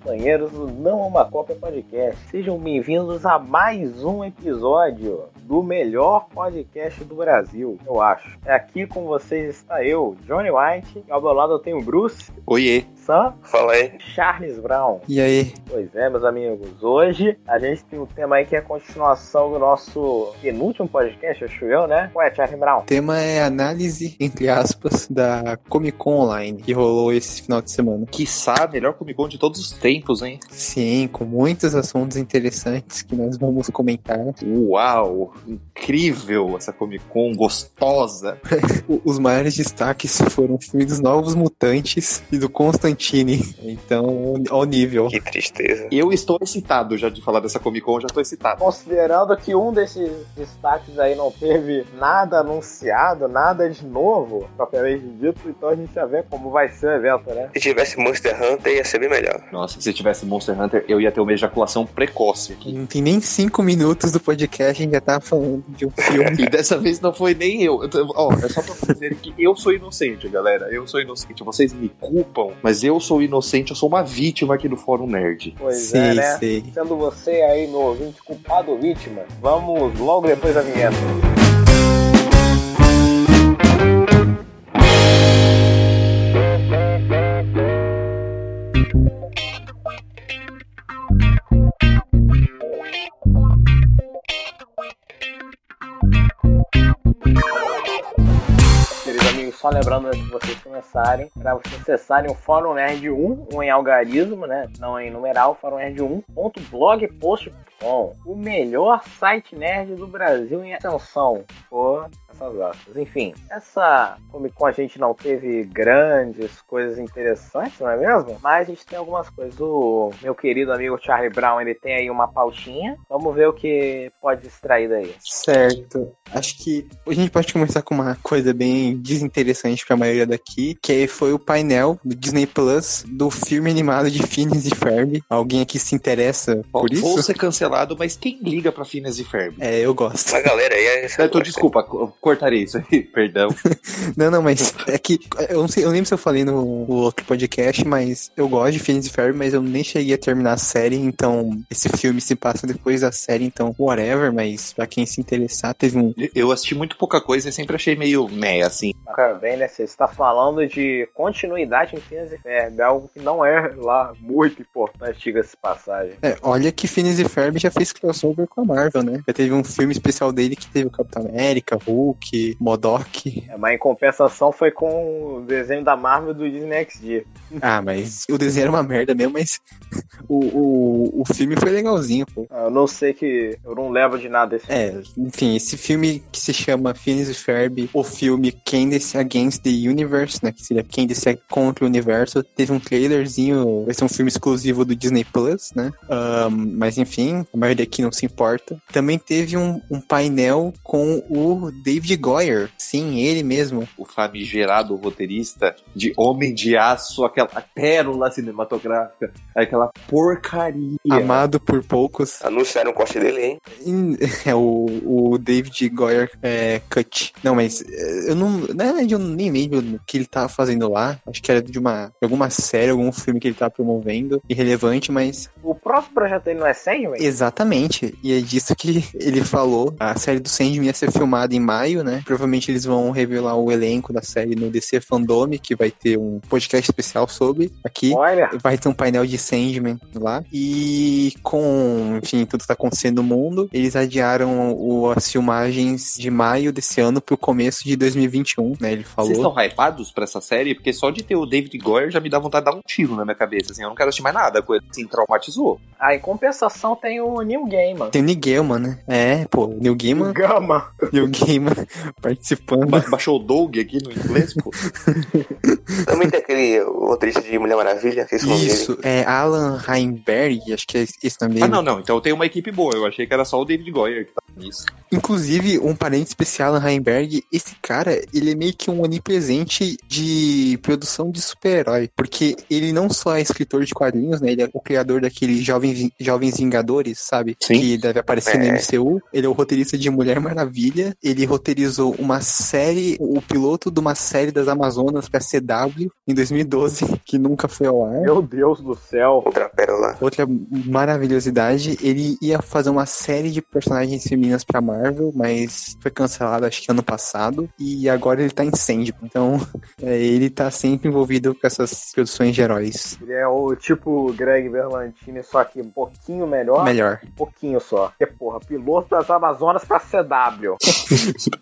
companheiros do Não Uma Cópia Podcast. Sejam bem-vindos a mais um episódio do melhor podcast do Brasil, eu acho. É aqui com vocês está eu, Johnny White, e ao meu lado eu tenho o Bruce. Oiê. Sam. Fala aí. Charles Brown. E aí? Pois é, meus amigos. Hoje a gente tem um tema aí que é a continuação do nosso penúltimo podcast, acho eu, né? Ué, Charles Brown. O tema é análise, entre aspas, da Comic Con Online, que rolou esse final de semana. Quiçá a melhor Comic Con de todos os tempos, hein? Sim, com muitos assuntos interessantes que nós vamos comentar. Uau! Incrível essa Comic Con gostosa. Os maiores destaques foram o filme dos Novos Mutantes e do Constantine. Então, ao nível. Que tristeza. Eu estou excitado já de falar dessa Comic Con, já estou excitado. Considerando que um desses destaques aí não teve nada anunciado, nada de novo, propriamente dito, então a gente já vê como vai ser o evento, né? Se tivesse Monster Hunter, ia ser bem melhor. Nossa, se tivesse Monster Hunter, eu ia ter uma ejaculação precoce aqui. Não tem nem cinco minutos do podcast, a gente já tá falando de um filme. E dessa vez não foi nem eu. Eu tô- Ó, é só pra dizer que eu sou inocente, galera. Eu sou inocente. Vocês me culpam, mas eu sou inocente, eu sou uma vítima aqui do Fórum Nerd. Pois sei, é, né? sei. Sendo você aí no ouvinte culpado ou vítima, vamos logo depois da vinheta. Queridos amigos, só lembrando antes de vocês começarem, para vocês acessarem o Fórum Nerd 1, um em algarismo, né? Não em numeral, Fórum Nerd 1.blogpost.com. O melhor site nerd do Brasil em ascensão. Por essas aspas. Enfim, essa Comic Con a gente não teve grandes coisas interessantes, não é mesmo? Mas a gente tem algumas coisas. O meu querido amigo Charlie Brown, ele tem aí uma pautinha. Vamos ver o que pode extrair daí. Certo. Acho que a gente pode começar com uma coisa bem desinteressante pra maioria daqui, que foi o painel do Disney Plus do filme animado de Phineas e Ferb. Alguém aqui se interessa Ó, por Vou isso? ser cancelado, mas quem liga pra Phineas e Ferb? É, eu gosto. Mas galera aí é. Eu tô, desculpa, co- cortarei isso aí, perdão. Não, não, mas é que eu não sei, eu lembro se eu falei no, no outro podcast, mas eu gosto de Phineas e Ferb, mas eu nem cheguei a terminar a série, então esse filme se passa depois da série, então whatever, mas pra quem se interessar, teve um Eu assisti muito pouca coisa e sempre achei meio meh, assim. Cara, bem, né? Você está falando de continuidade em Phineas e Ferb, algo que não é lá muito importante, diga-se passagem. É, olha que Phineas e Ferb já fez crossover com a Marvel, né? Já teve um filme especial dele que teve o Capitão América, Hulk, Modok. É, mas em compensação foi com o desenho da Marvel do Disney XD. Ah, mas o desenho era uma merda mesmo, mas o, o, o filme foi legalzinho, pô. Ah, Eu não sei que. Eu não levo de nada esse É, enfim, esse filme que se chama Phineas e Ferb, o filme Candace Against the Universe, né, que seria Candace contra o Universo, teve um trailerzinho, vai ser um filme exclusivo do Disney Plus, né, Ahn, mas enfim, a maioria aqui não se importa. Também teve um, um painel com o David Goyer, sim, ele mesmo. O famigerado roteirista de Homem de Aço, aquela pérola cinematográfica, aquela porcaria. Amado por poucos. Anunciaram o corte dele, hein? É o, o David Goyer é, Cut. Não, mas é, eu não. Na verdade, eu nem lembro o que ele tava fazendo lá. Acho que era de uma de alguma série, algum filme que ele tava promovendo. Irrelevante, mas. O próximo projeto dele não é Sandman? Exatamente. E é disso que ele falou. A série do Sandman ia ser filmada em maio, né? Provavelmente eles vão revelar o elenco da série no DC Fandome, que vai ter um podcast especial sobre aqui. Olha, Vai ter um painel de Sandman lá. E com, enfim, tudo que tá acontecendo no mundo, eles adiaram o- as filmagens de maio desse ano pro começo de 2021, né? Ele falou. Vocês estão hypados pra essa série? Porque só de ter o David Goyer já me dá vontade de dar um tiro na minha cabeça, assim. Eu não quero assistir mais nada, coisa assim, traumatizou. aí em compensação tem o Neil Gaiman. Tem o Neil Gaiman, né? É, pô, Neil Gaiman, Gama. Neil Gaiman participando. Ba baixou o Doug aqui no inglês, pô. Também tem aquele roteirista de Mulher Maravilha, que é esse o nome dele. Isso, é Alan Heinberg, acho que é esse dele. Ah, não, não. Então tem uma equipe boa. Eu achei que era só o David Goyer que tá nisso. Inclusive, um parente especial, Alan Heinberg, esse cara, ele é meio que um onipresente de produção de super-herói. Porque ele não só é escritor de quadrinhos, né? Ele é o criador daquele Jovem, Jovens Vingadores, sabe? Sim. Que deve aparecer no É. MCU. Ele é o roteirista de Mulher Maravilha. Ele roteirizou uma série, o piloto de uma série das Amazonas pra CW. Em 2012, que nunca foi ao ar. Meu Deus do céu. Outra pérola. Outra maravilhosidade, ele ia fazer uma série de personagens femininas pra Marvel, mas foi cancelado acho que ano passado, e agora ele tá em Sandman. Então, é, ele tá sempre envolvido com essas produções de heróis. Ele é o tipo Greg Berlantini, só que um pouquinho melhor. Melhor. Um pouquinho só. Porque, porra, piloto das Amazonas pra CW.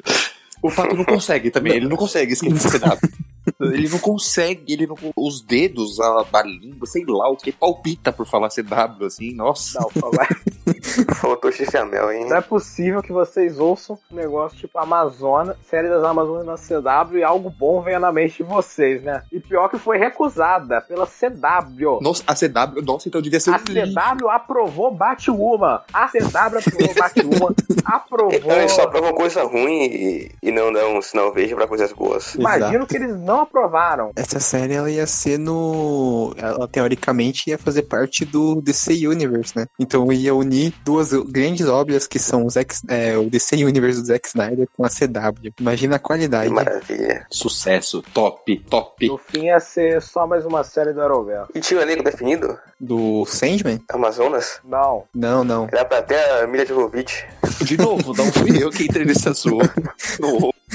O Pato não consegue também, ele não consegue esquecer. Ele não consegue, ele não. Os dedos, a, a língua, sei lá, o que palpita por falar CW, assim, nossa. Não, vai. Faltou chifre a mel, hein? Não é possível que vocês ouçam um negócio tipo Amazônia, série das Amazonas na CW e algo bom venha na mente de vocês, né? E pior que foi recusada pela CW. Nossa, a CW, nossa, então devia ser A lixo. CW aprovou Batwoman. A CW aprovou Batwoman. Aprovou. Então eles só provam coisa ruim e, e não dão um sinal verde pra coisas boas. Imagino Exato. que eles não aprovaram. Essa série ela ia ser no. Ela teoricamente ia fazer parte do DC Universe, né? Então ia unir duas grandes obras que são o, Zack, é, o DC Universe do Zack Snyder com a CW. Imagina a Que qualidade. maravilha. Sucesso, top, top. No fim ia ser só mais uma série do Arrowverse. E tinha o elenco definido? Do Sandman? Amazonas? Não. Não, não. Era pra até a Mila Jovovich. De novo, não fui eu que entrei nesse assunto.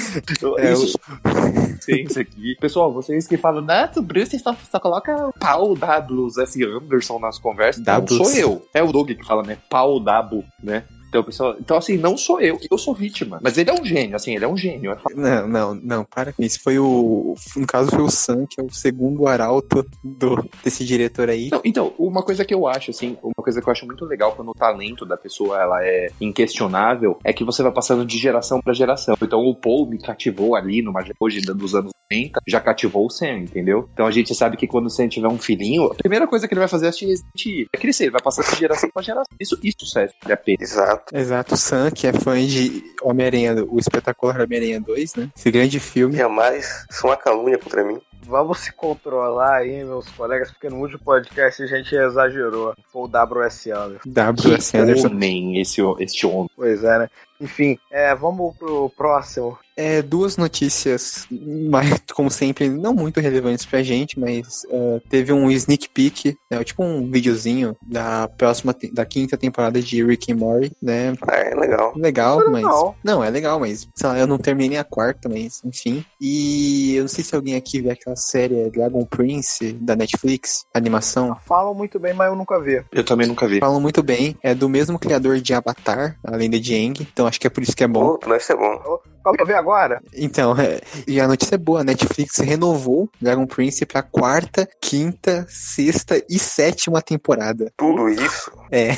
É, Isso, aqui. Pessoal, vocês que falam, Neto, Bruce só, só coloca pau W S. Anderson nas conversas. Não sou eu. É o Doug que fala, né? Pau W, né? Então, pessoal, então, assim, não sou eu, eu sou vítima. Mas ele é um gênio, assim, ele é um gênio. é. Não, não, não, para com isso. Foi o. No caso, foi o Sam, que é o segundo arauto do, desse diretor aí. Não, então, uma coisa que eu acho, assim, uma coisa que eu acho muito legal quando o talento da pessoa ela é inquestionável, é que você vai passando de geração pra geração. Então o Paul me cativou ali numa hoje dos anos 90, já cativou o Sam, entendeu? Então a gente sabe que quando o Sam tiver um filhinho, a primeira coisa que ele vai fazer é assistir Resident Evil. Vai crescer, ele vai passar de geração pra geração. Isso, isso serve a pena. Exato. Exato, o Sam, que é fã de Homem-Aranha, o espetacular Homem-Aranha 2, né? Esse grande filme. Jamais. Isso é uma calúnia contra mim. Vamos se controlar aí, meus colegas, porque no último podcast a gente exagerou. Foi o WS Anderson. W.S. Que Anderson. homem, esse, esse homem. Pois é, né? Enfim, é, vamos pro próximo. É, duas notícias, mas, como sempre, não muito relevantes pra gente, mas uh, teve um sneak peek, né, tipo um videozinho da próxima, da quinta temporada de Rick and Morty, né? Ah, é legal. Legal, Não é mas... legal. Não, é legal, mas sei lá, eu não terminei nem a quarta, mas enfim. E eu não sei se alguém aqui vê aquela série Dragon Prince, da Netflix, animação. Falam muito bem, mas eu nunca vi. Eu também nunca vi. Falam muito bem, é do mesmo criador de Avatar, a lenda de Aang, então acho que é por isso que é bom. Pô, vai ser bom. Qual pra ver agora? Então, é, e a notícia é boa, a Netflix renovou Dragon Prince pra quarta, quinta, sexta e sétima temporada. Tudo isso. É.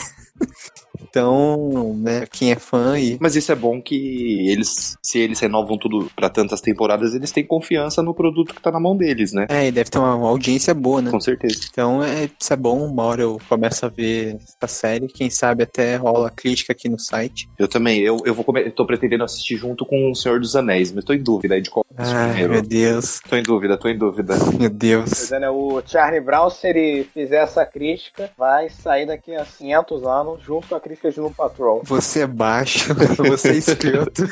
Então, né, quem é fã e. Mas isso é bom que eles, se eles renovam tudo pra tantas temporadas, eles têm confiança no produto que tá na mão deles, né? É, e deve ter uma, uma audiência boa, né? Com certeza. Então, é, isso é bom. Uma hora eu começo a ver essa série. Quem sabe até rola crítica aqui no site. Eu também, eu, eu vou come- eu tô pretendendo assistir junto com o Senhor dos Anéis, mas tô em dúvida aí de qual é Ai, primeiro. meu Deus. Tô em dúvida, tô em dúvida. Meu Deus. Né? O Charlie Brown, se ele fizer essa crítica, vai sair daqui a 500 anos junto com a crítica Você é baixo, você é escroto.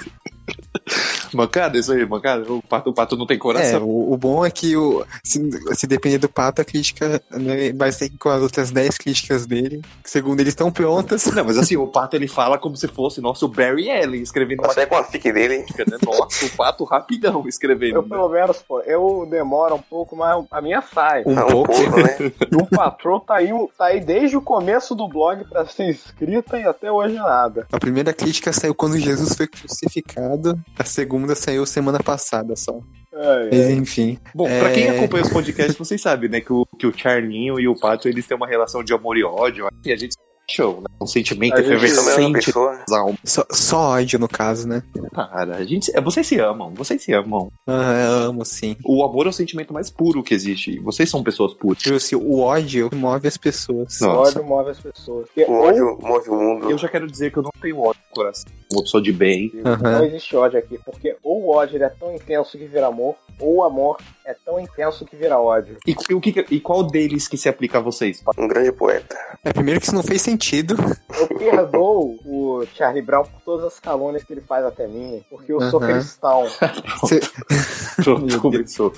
Mancada, isso aí, mancada. O pato, o pato não tem É, coração. o, o bom é que o, se, se depender do pato, a crítica né, vai ser com as outras 10 críticas dele, que segundo ele estão prontas. Não, mas assim, o pato ele fala como se fosse, nossa, o Barry Allen escrevendo Vai sair com a fic dele. né? Nossa, o pato rapidão escrevendo. Eu, né? pelo menos, pô, eu demoro um pouco, mas a minha sai. Um Ah, um pouco. pouco, né? Doom Patrol tá aí, tá aí desde o começo do blog pra ser escrita e até hoje nada. A primeira crítica saiu quando Jesus foi crucificado, a segunda saiu semana passada só. É, Mas, enfim. Bom, É. pra quem acompanha os podcasts, vocês sabem, né, que o, que o Charlinho e o Pato, eles têm uma relação de amor e ódio, e a gente show, né? Um sentimento é efervescente almas. Só, só ódio no caso, né? Cara, a gente, é, vocês se amam, vocês se amam. Ah, eu amo, sim. O amor é o sentimento mais puro que existe. Vocês são pessoas puras. Tipo assim, o ódio move as pessoas. Não. O Nossa. ódio move as pessoas. Porque O ódio move o mundo. Eu já quero dizer que eu não tenho ódio coração, uma pessoa de bem. Aham. Não existe ódio aqui, porque ou o ódio é tão intenso que vira amor, ou o amor é tão intenso que vira ódio. E, e o que, e qual deles que se aplica a vocês? Um grande poeta. É, primeiro que isso não fez sentido. Eu perdoo o Charlie Brown por todas as calúnias que ele faz até mim, porque eu sou Aham. cristão. Você Pronto, começou.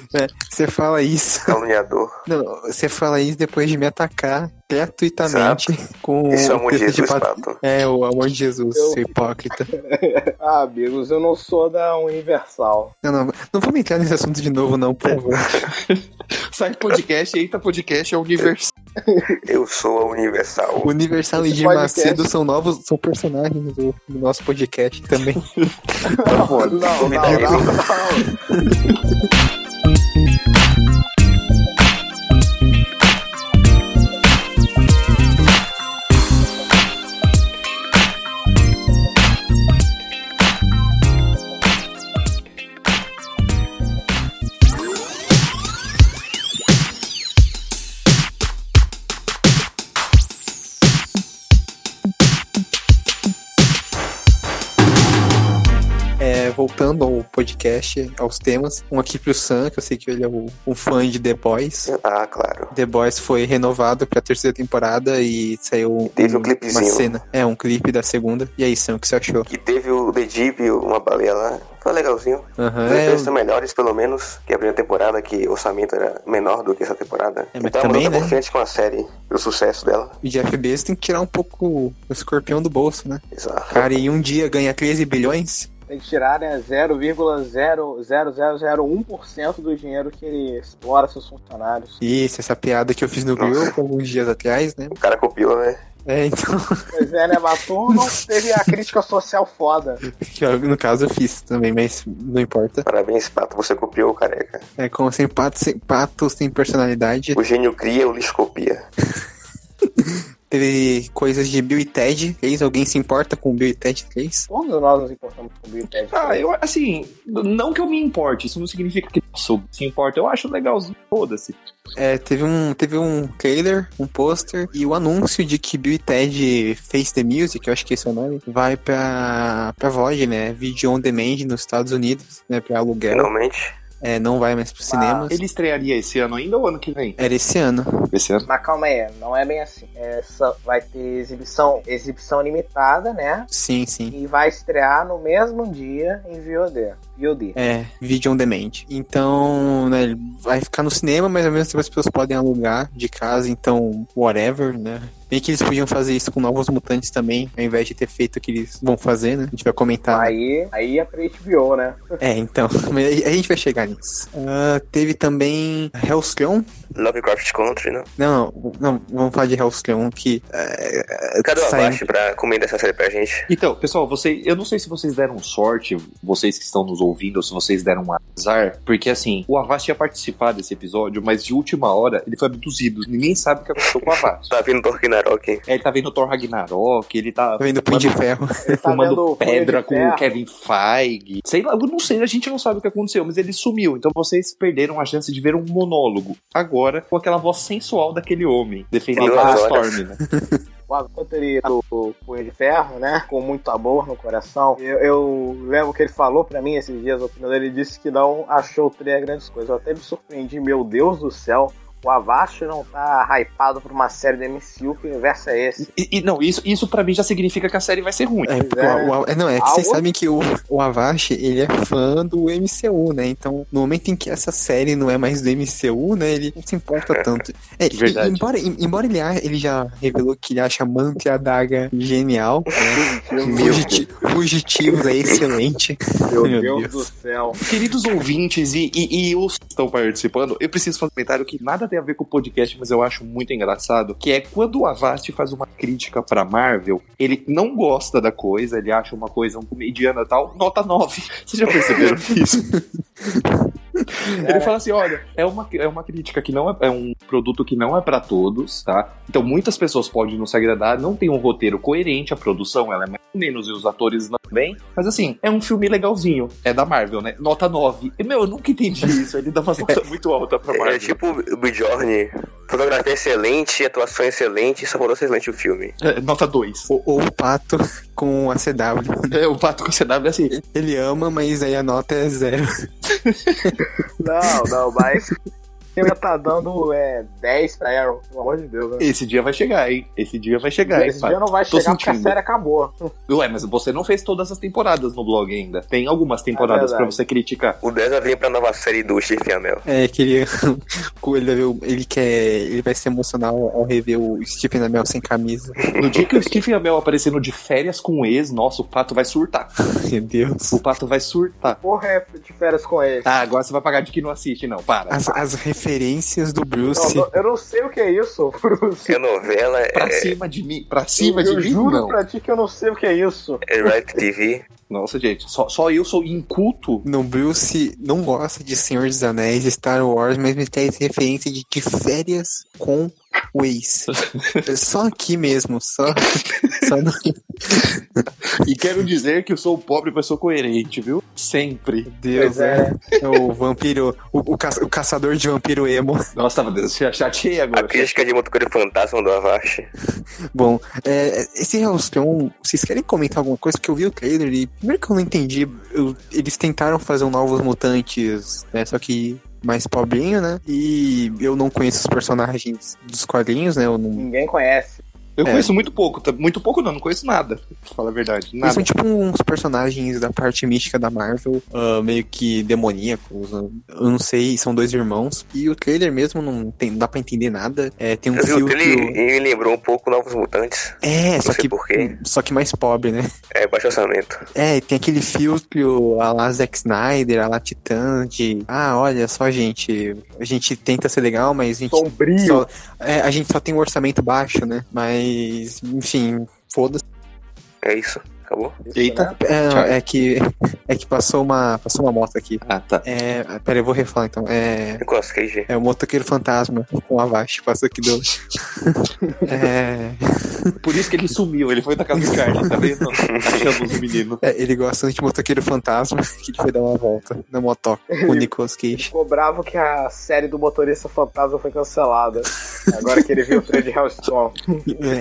você fala isso. Caluniador. Não, você fala isso depois de me atacar gratuitamente com Esse é o amor de texto Jesus, pat-. É, o amor de Jesus, Eu- seu hipócrita. Ah, amigos, eu não sou da Universal. Não, não, não vamos entrar nesse assunto de novo, não, por favor. Sai podcast, eita podcast é universal. Eu sou a Universal. Universal e podcast- Macedo são novos, são personagens do, do nosso podcast também. Tá foda. Não, não, Convidado. não, não. Voltando ao podcast, aos temas, um aqui pro Sam, que eu sei que ele é o- um fã de The Boys. Ah, claro. The Boys foi renovado pra terceira temporada e saiu Teve um clipezinho. uma cena. É, um clipe da segunda. E aí, Sam, o que você achou? Que teve o The Deep, uma baleia lá. Foi legalzinho. Aham, Os é, são melhores, pelo menos, que a primeira temporada, que o orçamento era menor do que essa temporada. É, mas então também, tô né? confiante com a série, pelo sucesso dela. o Jeff Bezos tem que tirar um pouco o escorpião do bolso, né? Exato. Cara, em um dia ganha 13 bilhões? Tem que tirar né, 0,0001% do dinheiro que ele explora seus funcionários. Isso, essa piada que eu fiz no Grill alguns dias atrás, né? O cara copiou, né? É, então, Pois é, né? Matou, não teve a crítica social foda. que eu, no caso eu fiz também, mas não importa. Parabéns, Pato, você copiou o careca. É como sem pato, sem pato, sem personalidade. O gênio cria, o lixo copia. Teve coisas de Bill e Ted 3. Alguém se importa com Bill e Ted 3? Todos nós nos importamos com o Bill e Ted. Ah, eu, assim, não que eu me importe, isso não significa que eu sou, se importa. Eu acho legalzinho, foda-se. É, teve um, teve um trailer, um pôster e o anúncio de que Bill e Ted Face the Music, eu acho que esse é o nome, vai pra, pra VOD, né? Video on demand nos Estados Unidos, né? Pra aluguel. Finalmente. É, não vai mais pros cinemas. Ele estrearia esse ano ainda ou ano que vem? Era esse ano. Esse ano. Mas calma aí, não é bem assim. Essa vai ter exibição, exibição limitada, né? Sim, sim. E vai estrear no mesmo dia em VOD. VOD. É, vídeo on demand. Então, né, ele vai ficar no cinema, mas ao mesmo tempo as pessoas podem alugar de casa, então, whatever, né? Bem que eles podiam fazer isso com Novos Mutantes também, ao invés de ter feito o que eles vão fazer, né? A gente vai comentar. Aí, aí é pra HBO, né? É, então, mas a gente vai chegar nisso. Ah, teve também Hellstrom. Lovecraft Country, né? Não, não, vamos falar de Hellstrom, que... é, Cadê o saiu- Avast pra comentar essa série pra gente? Então, pessoal, você, eu não sei se vocês deram sorte, vocês que estão nos ouvindo, ou se vocês deram um azar, porque assim, o Avast ia participar desse episódio, mas de última hora ele foi abduzido. Ninguém sabe o que aconteceu com o Avast. Tá vindo Thor Ragnarok. É, Ele tá vendo Thor Ragnarok, ele tá Tá vendo Punho de Ferro. Ele tá fumando pedra com o. Kevin Feige. Sei lá, eu não sei, a gente não sabe o que aconteceu, mas ele sumiu. Então vocês perderam a chance de ver um monólogo. Agora, com aquela voz sensual daquele homem, defendendo a. Storm, né? O ele do Punho de Ferro, né? Com muito amor no coração. Eu, eu lembro que ele falou pra mim esses dias, a opinião dele, ele disse que não achou o trailer grandes coisas. Eu até me surpreendi, meu Deus do céu. O Avast não tá hypado por uma série do MCU, que universo é esse? E, e não, isso, isso para mim já significa que a série vai ser ruim. É, porque é. o- o- é, não, é que vocês sabem que o, o Avast, ele é fã do MCU, né? Então, no momento em que essa série não é mais do MCU, né? Ele não se importa tanto. É, e- Verdade. embora, em- embora ele, a- ele já revelou que ele acha a Manta e a Daga genial, né? Fugiti- Fugitivos é excelente. Meu, Meu Deus, Deus. do céu. Queridos ouvintes e, e, e os que estão participando, eu preciso fazer um comentário que nada tem a ver com o podcast, mas eu acho muito engraçado, que é quando o Avast faz uma crítica pra Marvel, ele não gosta da coisa, ele acha uma coisa um mediana tal, nota 9. Vocês já perceberam isso? Ele fala assim, olha, é uma, é uma crítica que não é, é um produto que não é pra todos, tá? Então muitas pessoas podem não se agradar, não tem um roteiro coerente, a produção ela é mais ou menos e os atores também, mas assim, é um filme legalzinho, é da Marvel, né? Nota 9. E, meu, eu nunca entendi isso, ele dá uma nota muito alta pra É, Marvel. tipo o Bjorn Fotografia excelente, atuação excelente, ser excelente o filme. É, nota 2. Ou, ou o pato com a CW. É, o pato com CW é assim. Ele ama, mas aí a nota é zero. Não, não, mas. Ele tá dando é, 10 pra Arrow, pelo amor de Deus. Né? Esse dia vai chegar, hein? Esse dia vai chegar, hein? Esse dia não vai Tô chegar porque a sentindo. série acabou. Ué, mas você não fez todas as temporadas no blog ainda. Tem algumas temporadas É pra você criticar. O 10 vai vir pra nova série do Steve Amell. É que ele, ele, ele quer. Ele vai se emocionar ao, rever o Stephen Amell sem camisa. No dia que o Stephen Amell aparecendo de férias com o ex, nossa, o pato vai surtar. Meu Deus. O pato vai surtar. Porra, é de férias com ele. Ah, agora você vai pagar de que não assiste, não. Para. As, as referências do Não, Bruce. não, eu não sei o que é isso, Bruce. É novela, Pra é, cima de mim. Pra cima eu de mim, juro não. pra ti que eu não sei o que é isso. é Reality TV. Nossa, gente, só, só eu sou inculto. No Bruce não gosta de Senhor dos Anéis, Star Wars, mas me traz referência de, de férias com o ex. só aqui mesmo, só. só no... E quero dizer que eu sou pobre, mas sou coerente, viu? Sempre. Deus, Pois é. é. O vampiro. O, o, ca- o caçador de vampiro emo. Nossa, tava Deus, chateei A agora. crítica de Motoqueiro Fantasma do Avast. Bom, é, esse Hellstrom, vocês querem comentar alguma coisa? Porque eu vi o trailer e primeiro que eu não entendi, eu- eles tentaram fazer um Novos Mutantes, né? Só que mais pobrinho, né? E eu não conheço os personagens dos quadrinhos, né? Não... Ninguém conhece. Eu É. conheço muito pouco, tá? muito pouco não, não conheço nada, pra falar a verdade. Eles Nada. são tipo uns personagens da parte mística da Marvel, ah, meio que demoníacos. ah, Eu não sei, são dois irmãos. E o trailer mesmo não tem, não dá pra entender nada. É, tem um Eu vi o filtro. dele e me lembrou um pouco Novos Mutantes. É, só que, por quê. só que mais pobre, né? É baixo orçamento. É, tem aquele filtro a lá Zack Snyder, a lá Titã, de ah, olha só, gente, a gente tenta ser legal, mas a gente, Sombrio. só, é, a gente só tem um orçamento baixo, né? Mas, enfim, foda-se. É isso. Acabou? Isso, Eita. né? É, é que é que passou uma passou uma moto aqui. Ah, tá. É, pera, eu vou refalar então. É, Nicolas Cage. é o motoqueiro fantasma com a Avast, passou aqui do. é, Por isso que ele sumiu, ele foi da casa do Carlos, tá vendo? Achamos o menino. é, ele gosta de motoqueiro fantasma, que ele foi dar uma volta na motoca com o Nicolas Cage. Ficou bravo que a série do Motorista Fantasma foi cancelada. Agora que ele viu o trailer de Hellstrom.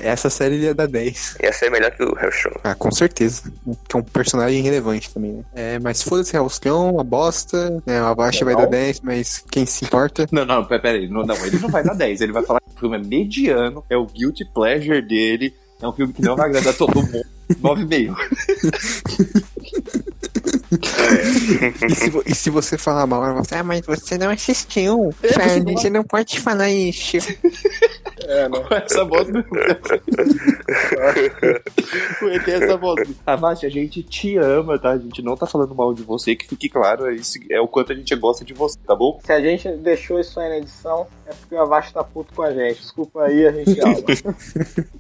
É, Essa série ele ia dar 10. Ia ser melhor que o Hellstrom. Ah, com certeza. Que é um personagem relevante também, né? É, mas foda-se, Hellstrom, uma bosta. Né, o Avast vai dar 10, mas quem se importa? Não, não, pera pera aí. Não, não, ele não vai dar 10. Ele vai falar que o filme é mediano, é o guilty pleasure dele, é um filme que não vai agradar todo mundo. 9,5. E se, e se você falar mal, você, ah, mas você não assistiu. É, você Charlie, não- você não pode falar isso. É, né? Com essa voz. o ET é essa voz. Avast, a gente te ama, tá? A gente não tá falando mal de você, que fique claro, é, isso, é o quanto a gente gosta de você, tá bom? Se a gente deixou isso aí na edição, é porque o Avast tá puto com a gente. Desculpa aí, a gente ama.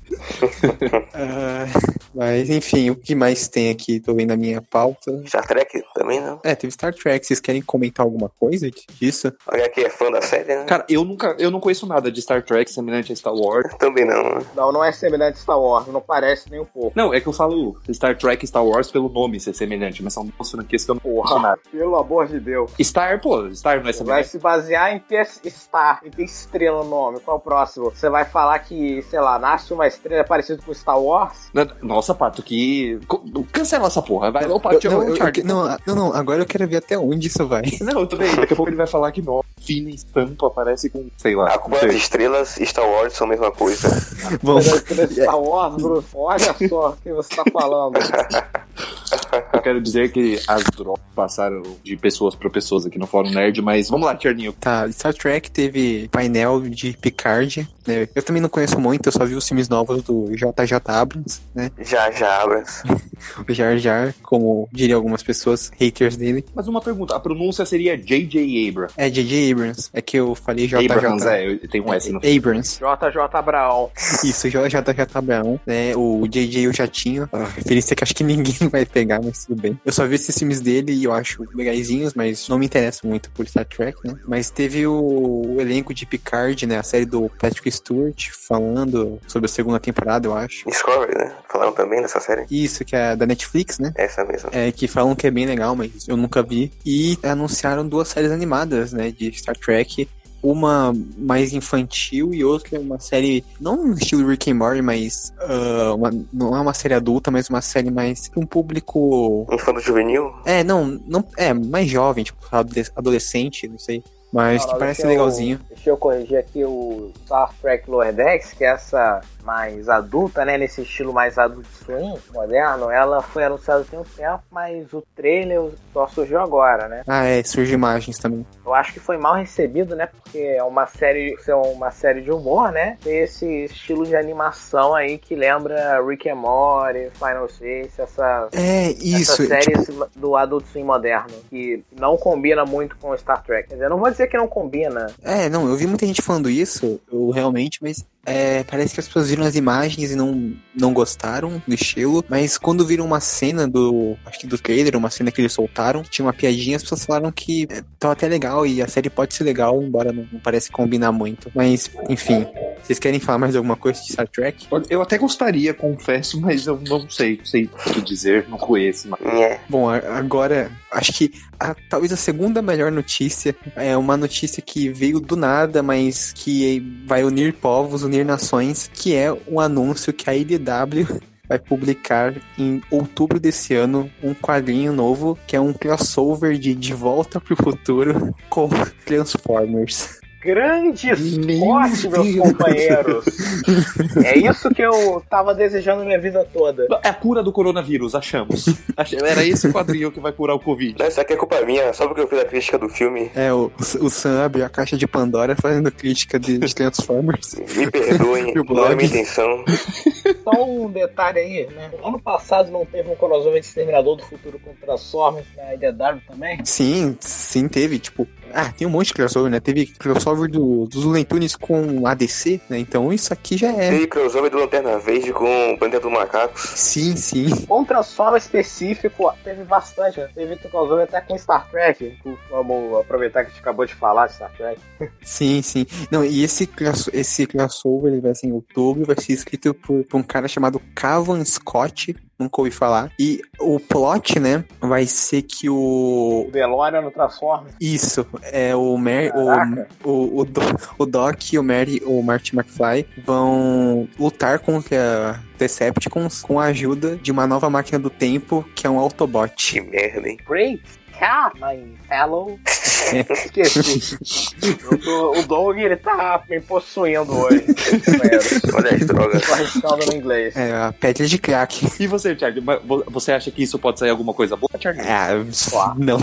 Ah, mas enfim, o que mais tem aqui? Tô vendo a minha pauta. Star Trek também não. É, teve Star Trek. Vocês querem comentar alguma coisa disso? Olha aqui é fã da série, né? Cara, eu nunca, eu não conheço nada de Star Trek semelhante a Star Wars. Também não. Não, não é semelhante a Star Wars, não parece nem um pouco. Não, é que eu falo Star Trek e Star Wars pelo nome ser semelhante, mas são duas franquias que eu não conheço Porra, nada. pelo amor de Deus. Star, pô, Star não é Vai semelhante. se basear em ter Star, em ter estrela no nome. Qual é o próximo? Você vai falar que, sei lá, nasce uma estrela parecida com Star Wars? Nossa, Pato, que. Cancela essa porra. Vai, ô, Pato, Eu- não, eu- eu- não, não, não, agora eu quero ver até onde isso vai. Não, eu também. Daqui a pouco ele vai falar que não. Fina estampa aparece com, sei lá. A das estrelas e Star Wars são a mesma coisa. Bom, Star Wars, Bruno? Olha só o que você tá falando. Eu quero dizer que as drogas passaram de pessoas para pessoas aqui no Fórum Nerd, mas vamos lá, Tierninho. tá, Star Trek teve painel de Picard, né? Eu também não conheço muito, eu só vi os filmes novos do JJ Abrams, né? Já, já, Abrams. O Jar Jar, como diriam algumas pessoas, haters dele. Mas uma pergunta, a pronúncia seria J.J. Abrams. É J.J. Abrams, é que eu falei JJ. Abrams, é, eu- tem um S no Abrams. JJ Abraão. Isso, JJ Abrams, né? O JJ o Jatinho. A referência que acho que ninguém vai pegar, mas tudo bem. Eu só vi esses filmes dele e eu acho legaisinhos, mas não me interesso muito por Star Trek, né? Mas teve o, o elenco de Picard, né? A série do Patrick Stewart falando sobre a segunda temporada, eu acho. Discovery, né? Falaram também dessa série. Isso, que é da Netflix, né? Essa mesmo. É, que falam que é bem legal, mas eu nunca vi. E anunciaram duas séries animadas, né? De Star Trek. uma mais infantil e outra uma série, não no estilo Rick and Morty, mas uh, uma, não é uma série adulta, mas uma série mais um público. Um fã do juvenil? É, não, não é mais jovem, tipo adolescente, não sei. Mas Não, que parece deixa eu- legalzinho. Deixa eu corrigir aqui o Star Trek Lower Decks, que é essa mais adulta, né? Nesse estilo mais adult swing, moderno. Ela foi anunciada tem um tempo, mas o trailer só surgiu agora, né? Ah, é, surge imagens também. Eu acho que foi mal recebido, né? Porque é uma série, é uma série de humor, né? Tem esse estilo de animação aí que lembra Rick and Morty, Final Space, essa É, isso. essas tipo, séries do Adult Swim moderno, que não combina muito com Star Trek. Quer dizer, eu não vou dizer que não combina. É, não, eu vi muita gente falando isso, eu realmente, mas é, parece que as pessoas viram as imagens e não, não gostaram do estilo, mas quando viram uma cena do, acho que do trailer, uma cena que eles soltaram, tinha uma piadinha, as pessoas falaram que é, tava até legal e a série pode ser legal, embora não, não parece combinar muito. Mas, enfim, vocês querem falar mais alguma coisa de Star Trek? Eu até gostaria, confesso, mas eu não sei, não sei o que dizer, não conheço. Mas... É. Bom, agora, acho que a- talvez a segunda melhor notícia é uma notícia que veio do nada, mas que vai unir povos, unir nações, que é o anúncio que a IDW vai publicar em outubro desse ano um quadrinho novo, que é um crossover de De Volta pro Futuro com Transformers. Grandes Meu cortes, meus companheiros. É isso que eu tava desejando minha vida toda. É a cura do coronavírus, achamos. Ach- Era esse quadrinho que vai curar o Covid. Isso aqui é culpa minha, só porque eu fiz a crítica do filme. É, o, o Sam abriu a caixa de Pandora fazendo crítica de, de Transformers. Me perdoem, não é minha intenção. Só um detalhe aí, né? Ano passado não teve um crossover de Exterminador do Futuro com Transformers na IDW também? Sim, sim, teve, tipo. Ah, tem um monte de crossover, né? Teve crossover do, dos Looney Tunes com ADC, né? Então isso aqui já é. Teve crossover do Lanterna Verde com o Planeta dos Macacos. Sim, sim. Com Transformers específico, teve bastante. né? Teve crossover até com Star Trek. Vamos aproveitar que a gente acabou de falar de Star Trek. Sim, sim. Não, e esse, cross- esse crossover ele vai ser em outubro, vai ser escrito por, por um cara chamado Cavan Scott. Nunca ouvi falar. E o plot, né? Vai ser que o. O DeLorean no Transformers. Isso, é o Mer, Caraca. o, o, o, Do- o Doc e o Mary, o Marty McFly, vão lutar contra Decepticons com a ajuda de uma nova máquina do tempo, que é um Autobot. Que merda, hein? Great Cat, my fellow. Esqueci. Eu tô- o Doug, ele tá me possuindo hoje. Olha as drogas. Tô no inglês. É, a pedra de crack. E você, Charlie? Você acha que isso pode sair alguma coisa boa, Charlie? Ah, Claro. não.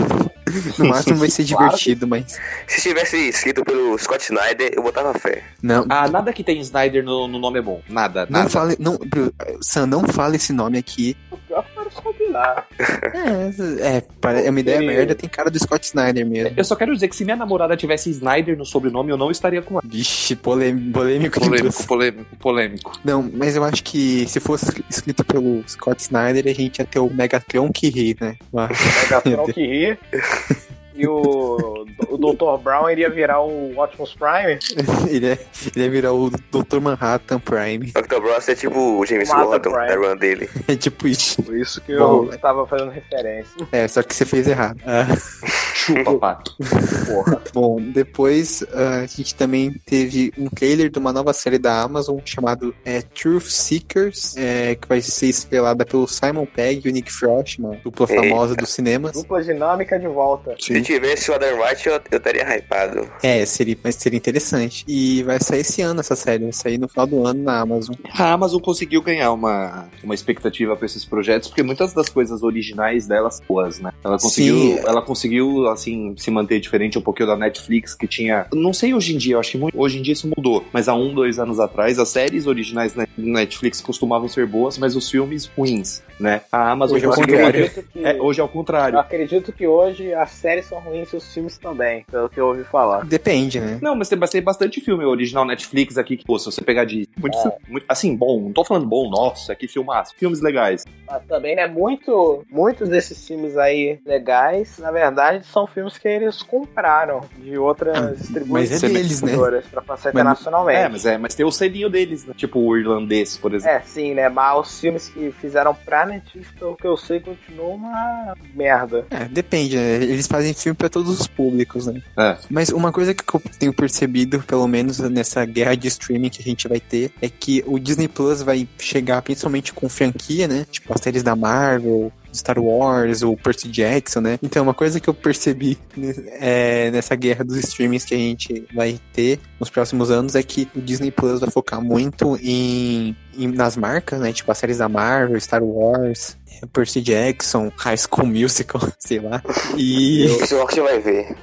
No máximo vai ser Claro. divertido, mas. Se tivesse escrito pelo Scott Snyder, eu botava fé. Não. Ah, nada que tem Snyder no, no nome é bom. Nada, Não nada. fale. Não, Sam, não fale esse nome aqui. Parece combinar. É, é, é uma ideia merda, tem cara do Scott Snyder mesmo. Eu só quero dizer que se minha namorada tivesse Snyder no sobrenome, eu não estaria com ela. Vixe, polêmico, polêmico. Polêmico, polêmico, polêmico. Não, mas eu acho que se fosse escrito pelo Scott Snyder, a gente ia ter o Megatron que ri, né? Ah, Megatron que ri. E o, o Dr. Brown iria virar o Optimus Prime. ele, é, ele ia virar o Dr. Manhattan Prime. Octobross é tipo o James Gordon da run dele. É tipo isso. Por isso que Bom. eu estava fazendo referência. É, só que você fez errado. Ah, Chupa, pato. Porra. bom, depois ah, a gente também teve um trailer de uma nova série da Amazon chamado é, Truth Seekers, é, que vai ser estrelada pelo Simon Pegg e o Nick Frost, uma dupla Eita. famosa dos cinemas. Dupla dinâmica de volta. Se tivesse o Adam Wright, eu, eu estaria hypado. É, seria, mas seria interessante. E vai sair esse ano essa série, vai sair no final do ano na Amazon. A Amazon conseguiu ganhar uma, uma expectativa pra esses projetos, porque muitas das coisas originais delas são boas, né? Ela conseguiu, Sim. ela conseguiu, assim, se manter diferente um pouquinho da Netflix, que tinha. Não sei hoje em dia, eu acho que muito- hoje em dia isso mudou, mas há um, dois anos atrás, as séries originais na Netflix costumavam ser boas, mas os filmes ruins, né? A Amazon Hoje é conseguiu. É, hoje é o Eu contrário. acredito que hoje as séries são ruins e os filmes também, pelo que eu ouvi falar. Depende, né? Não, mas tem bastante, bastante filme original Netflix aqui que, pô, se você pegar de. Muito, filme- muito- assim, bom, não tô falando bom, nossa, que filmaço. Filmes legais. Mas também, né, muito, muitos desses filmes aí legais, na verdade, são são filmes que eles compraram de outras Ah, distribuidoras mas é deles, né? pra passar Mas- internacionalmente. É, mas, é, mas tem o selinho deles, né? tipo o irlandês, por exemplo. É, sim, né? Mas os filmes que fizeram pra Netflix, pelo que eu sei, continuam uma merda. É, depende, né? Eles fazem filme pra todos os públicos, né? É. Mas uma coisa que eu tenho percebido, pelo menos nessa guerra de streaming que a gente vai ter, é que o Disney Plus vai chegar principalmente com franquia, né? Tipo as séries da Marvel, Star Wars, o Percy Jackson, né? Então, uma coisa que eu percebi é, nessa guerra dos streamings que a gente vai ter nos próximos anos é que o Disney Plus vai focar muito em, em- nas marcas, né? Tipo as séries da Marvel, Star Wars, Percy Jackson, High School Musical, sei lá. E, Isso o Rocket vai ver.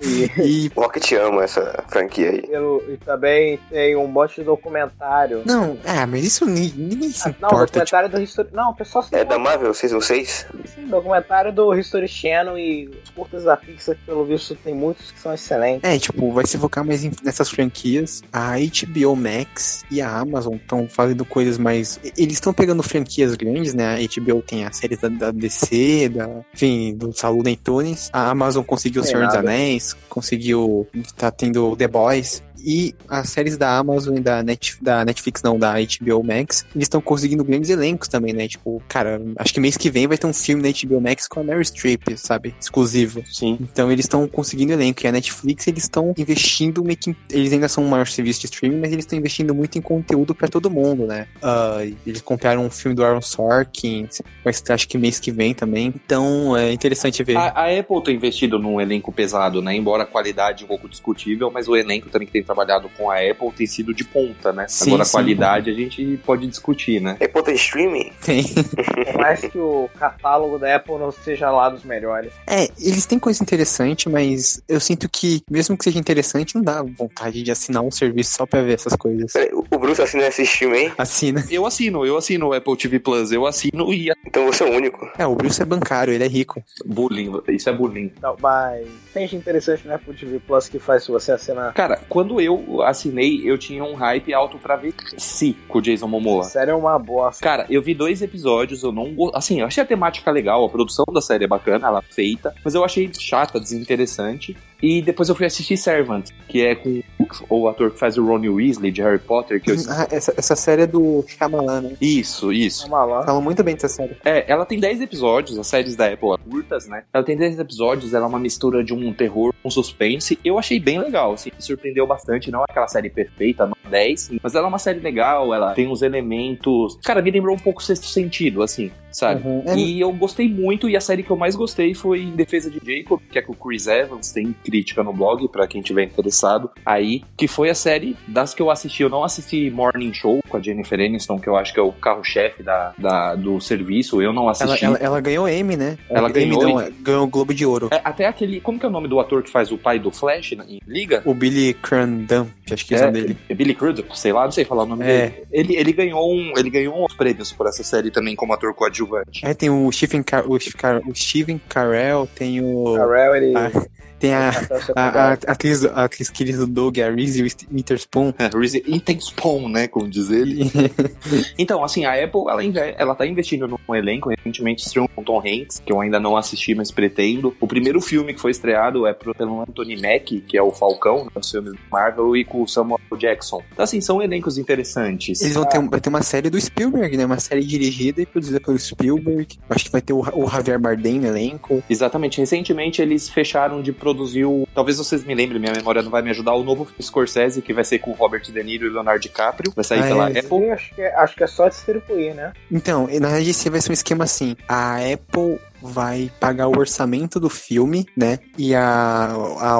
E, O Rocket ama essa franquia aí. e também tem um monte de documentário. Não, ah, mas isso ni- ninguém se Ah, não, importa. tipo, documentário do History. Não, o pessoal se É da. Marvel 616? Sim, documentário do History Channel e os curtas da Pixar, que pelo visto tem muitos que são excelentes. É, tipo, vai se focar mais em- nessas franquias. A HBO Max e a Amazon estão fazendo coisas mais. Eles estão pegando franquias grandes, né? A HBO tem a série da, da DC, da, enfim, do Salu Tunes. A Amazon conseguiu o Tem Senhor dos nada. Anéis, conseguiu. tá tendo The Boys. E as séries da Amazon e da, Net, da Netflix, não, da HBO Max, eles estão conseguindo grandes elencos também, né? Tipo, cara, acho que mês que vem vai ter um filme da HBO Max com a Mary Streep, sabe? Exclusivo. Sim. Então eles estão conseguindo elenco. E a Netflix, eles estão investindo meio que. em- Eles ainda são o maior serviço de streaming, mas eles estão investindo muito em conteúdo pra todo mundo, né? Ah, eles compraram um filme do Aaron Sorkin, vai estar acho que mês que vem também. Então é interessante ver. A, a Apple tem investido num elenco pesado, né? Embora a qualidade um pouco discutível, mas o elenco também que tem trabalhado com a Apple tem sido de ponta, né? Sim, Agora a sim. qualidade a gente pode discutir, né? Ponta de streaming? Tem. Por mais que o catálogo da Apple não seja lá dos melhores. É, eles têm coisa interessante, mas eu sinto que, mesmo que seja interessante, não dá vontade de assinar um serviço só pra ver essas coisas. Peraí, o- Bruce assina esse streaming? Assina. Eu assino, eu assino o Apple TV Plus, eu assino e Então você é o único. É, o Bruce é bancário, ele é rico. bullying, isso é bullying. Então, mas tem de interessante no Apple TV Plus que faz se você assinar. Cara, quando eu assinei, eu tinha um hype alto pra ver Si com o Jason Momoa. Sério, é uma bosta. Cara, eu vi dois episódios, eu não. Assim, eu achei a temática legal, a produção da série é bacana, ela é feita, mas eu achei chata, desinteressante. E depois eu fui assistir Servant, que é com o, ator que faz o Ronnie Weasley de Harry Potter, que eu. Ah, essa, essa série é do Shyamalan, né? Isso, isso. Lá. Falam muito bem dessa série. É, ela tem 10 episódios, as séries da Apple curtas, né? Ela tem 10 episódios, ela é uma mistura de um terror com suspense. Eu achei bem legal, assim, me surpreendeu bastante. Não é aquela série perfeita, não 10, mas ela é uma série legal, ela tem uns elementos. Cara, me lembrou um pouco o sexto sentido, assim, sabe? Uhum. É, E eu gostei muito, e a série que eu mais gostei foi Em Defesa de Jacob, que é com o Chris Evans, tem crítica no blog pra quem tiver interessado. Aí, que foi a série das que eu assisti. Eu não assisti Morning Show com a Jennifer Aniston, que eu acho que é o carro-chefe da, da- do serviço. Eu não ela, assisti. ela, ela ganhou Emmy, né? Ela ganhou não, ganhou o Globo de Ouro. É, até aquele. Como que é o nome do ator que faz o pai do Flash em Liga? O Billy Crandamp, acho que é, o nome dele. é Billy Crudup, sei lá, não sei falar o nome É. dele. Ele, ele ganhou um, ele ganhou uns prêmios por essa série também como ator coadjuvante. É, tem o Stephen, Car o, Car o Steven Carell, tem o. Carell, ele. Ah, Tem a, a, a, atriz, a atriz querida do Doug, a Reese Witherspoon. É, Reese Witherspoon, né, como diz ele. Então, assim, a Apple, ela, ela tá investindo num elenco, recentemente estreou com Tom Hanks, que eu ainda não assisti, mas pretendo. O primeiro filme que foi estreado é pelo Anthony Mack, que é o Falcão, né, dos filmes do Marvel, e com o Samuel Jackson. Então, assim, são elencos interessantes. Eles vão ter, vai ter uma série do Spielberg, né? Uma série dirigida e produzida pelo Spielberg. Acho que vai ter o, o Javier Bardem no elenco. Exatamente. Recentemente eles fecharam de produzir o. Talvez vocês me lembrem, minha memória não vai me ajudar. O novo Scorsese, que vai ser com Robert De Niro e Leonardo DiCaprio. Vai sair Ah, pela é. Apple. Acho, que, acho que é só distribuir, né? Então, na verdade, vai ser um esquema assim: a Apple vai pagar o orçamento do filme, né? E a, a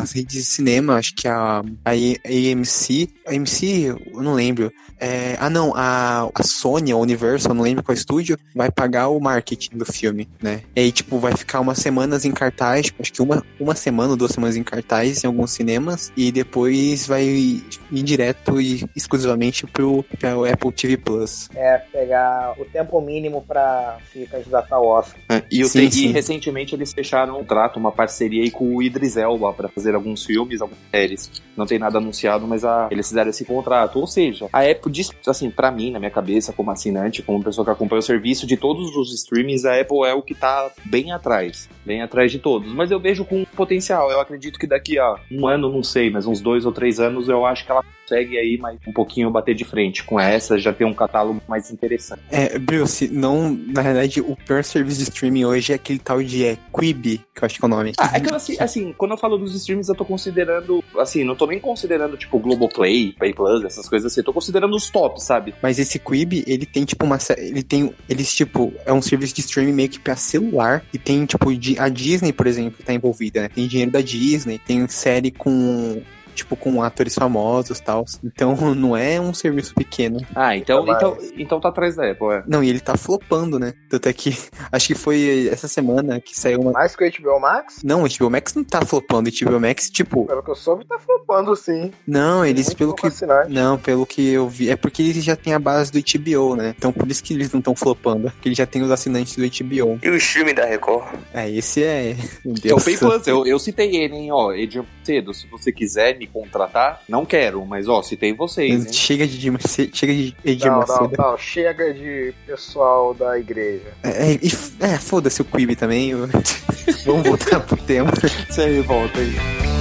as redes de cinema, acho que a, a AMC, a AMC, eu não lembro. É, ah, não, a, a Sony, a Universal, não lembro qual estúdio, vai pagar o marketing do filme, né? E aí, tipo, vai ficar umas semanas em cartaz, acho que uma, uma semana duas semanas em cartaz em alguns cinemas, e depois vai ir direto e exclusivamente pro, pro Apple TV Plus. É pegar o tempo mínimo pra se candidatar ao Oscar. É, E, o Sim, tem- e sim. recentemente eles fecharam um contrato, uma parceria aí com o Idris Elba pra fazer alguns filmes, algumas séries. Não tem nada anunciado, mas a- eles fizeram esse contrato. Ou seja, a Apple diz, assim, pra mim, na minha cabeça, como assinante, como pessoa que acompanha o serviço, de todos os streamings, a Apple é o que tá bem atrás. Bem atrás de todos. Mas eu vejo com potencial. Eu acredito que daqui a um ano, não sei, mas uns dois ou três anos, eu acho que ela consegue aí mais um pouquinho bater de frente com essa, já ter um catálogo mais interessante. É, Bruce, não, na realidade, o pior serviço de streaming hoje é aquele tal de é, Quibi, que eu acho que é o nome. Ah, é que assim, assim, quando eu falo dos streams, eu tô considerando, assim, não tô nem considerando, tipo, Globoplay, Play Plus, essas coisas assim, eu tô considerando os tops, sabe? Mas esse Quibi, ele tem tipo uma ele tem eles tipo é um serviço de streaming meio que pra celular e tem tipo de- a Disney, por exemplo, tá envolvida, né? Tem dinheiro da Disney, tem série com tipo com atores famosos, tal. Então não é um serviço pequeno. Ah, então, Mas- então, então tá atrás da Apple, é. Não, e ele tá flopando, né? Tanto é que acho que foi essa semana que saiu uma Mais que o HBO Max? Não, o HBO Max não tá flopando, o HBO Max tipo, Pelo que eu soube, tá flopando sim. não, eles Muito pelo que. Não, pelo que eu vi, é porque eles já têm a base do HBO, né? Então por isso que eles não estão flopando, porque eles já têm os assinantes do HBO. E o streaming da Record? É, esse é. Meu é o Deus. Pay Plus, eu, eu citei ele, hein, ó, Edian Cedo, se você quiser me contratar, não quero, mas ó, citei vocês, hein. Chega de Edir chega de Edir Não, não, não. Chega de pessoal da igreja. É, é, e- é, foda-se o Quibi também. eu- Vamos voltar pro tema. Você aí, volta aí.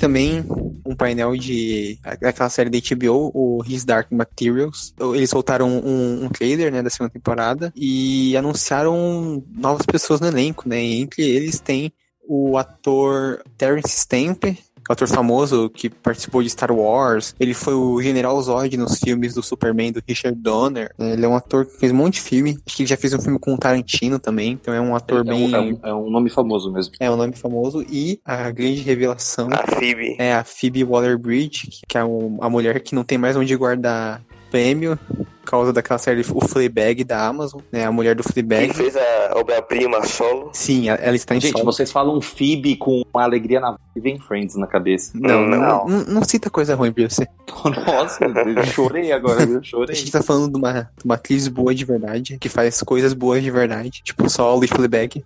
Também um painel de aquela série da HBO, o His Dark Materials. Eles soltaram um, um trailer, né, da segunda temporada e anunciaram novas pessoas no elenco, né? E entre eles tem o ator Terence Stamp, ator famoso que participou de Star Wars. Ele foi o General Zod nos filmes do Superman do Richard Donner. Ele é um ator que fez um monte de filme. Acho que ele já fez um filme com o Tarantino também. Então é um ator É bem. um, é, um, é um nome famoso mesmo. É um nome famoso. E a grande revelação A Phoebe. é a Phoebe Waller-Bridge, que é a mulher que não tem mais onde guardar prêmio por causa daquela série O Fleabag da Amazon, né? A mulher do Fleabag. fez a obra-prima solo. Sim, ela- está em Gente, solo. vocês falam Phoebe com uma alegria na e vem Friends na cabeça. Não, não, Não. não, não cita coisa ruim pra você. Nossa, eu chorei agora, eu A chorei. gente tá falando de uma, de uma atriz boa de verdade, que faz coisas boas de verdade, tipo solo e Fleabag.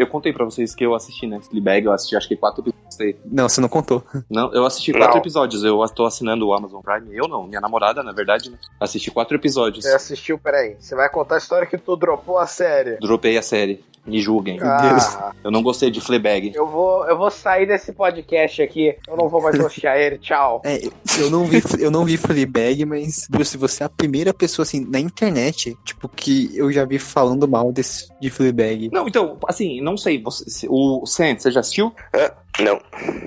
Eu contei pra vocês que eu assisti, né? Fleabag, eu assisti acho que quatro episódios. Não, você não contou. Não, eu assisti quatro Não. episódios. Eu tô assinando o Amazon Prime. Eu não, minha namorada, na verdade, né? Assisti quatro episódios. Você assistiu, peraí. Você vai contar a história que tu dropou a série. Dropei a série. Me julguem. Ah, Eu não gostei de Fleabag. eu vou, eu vou sair desse podcast aqui. Eu não vou mais hostear ele. Tchau. É, eu não vi, eu não vi Fleabag, mas Bruce, você é a primeira pessoa assim na internet, tipo que eu já vi falando mal desse de Fleabag. Não, então, assim, não sei. Você, o Sands, você já assistiu? Não.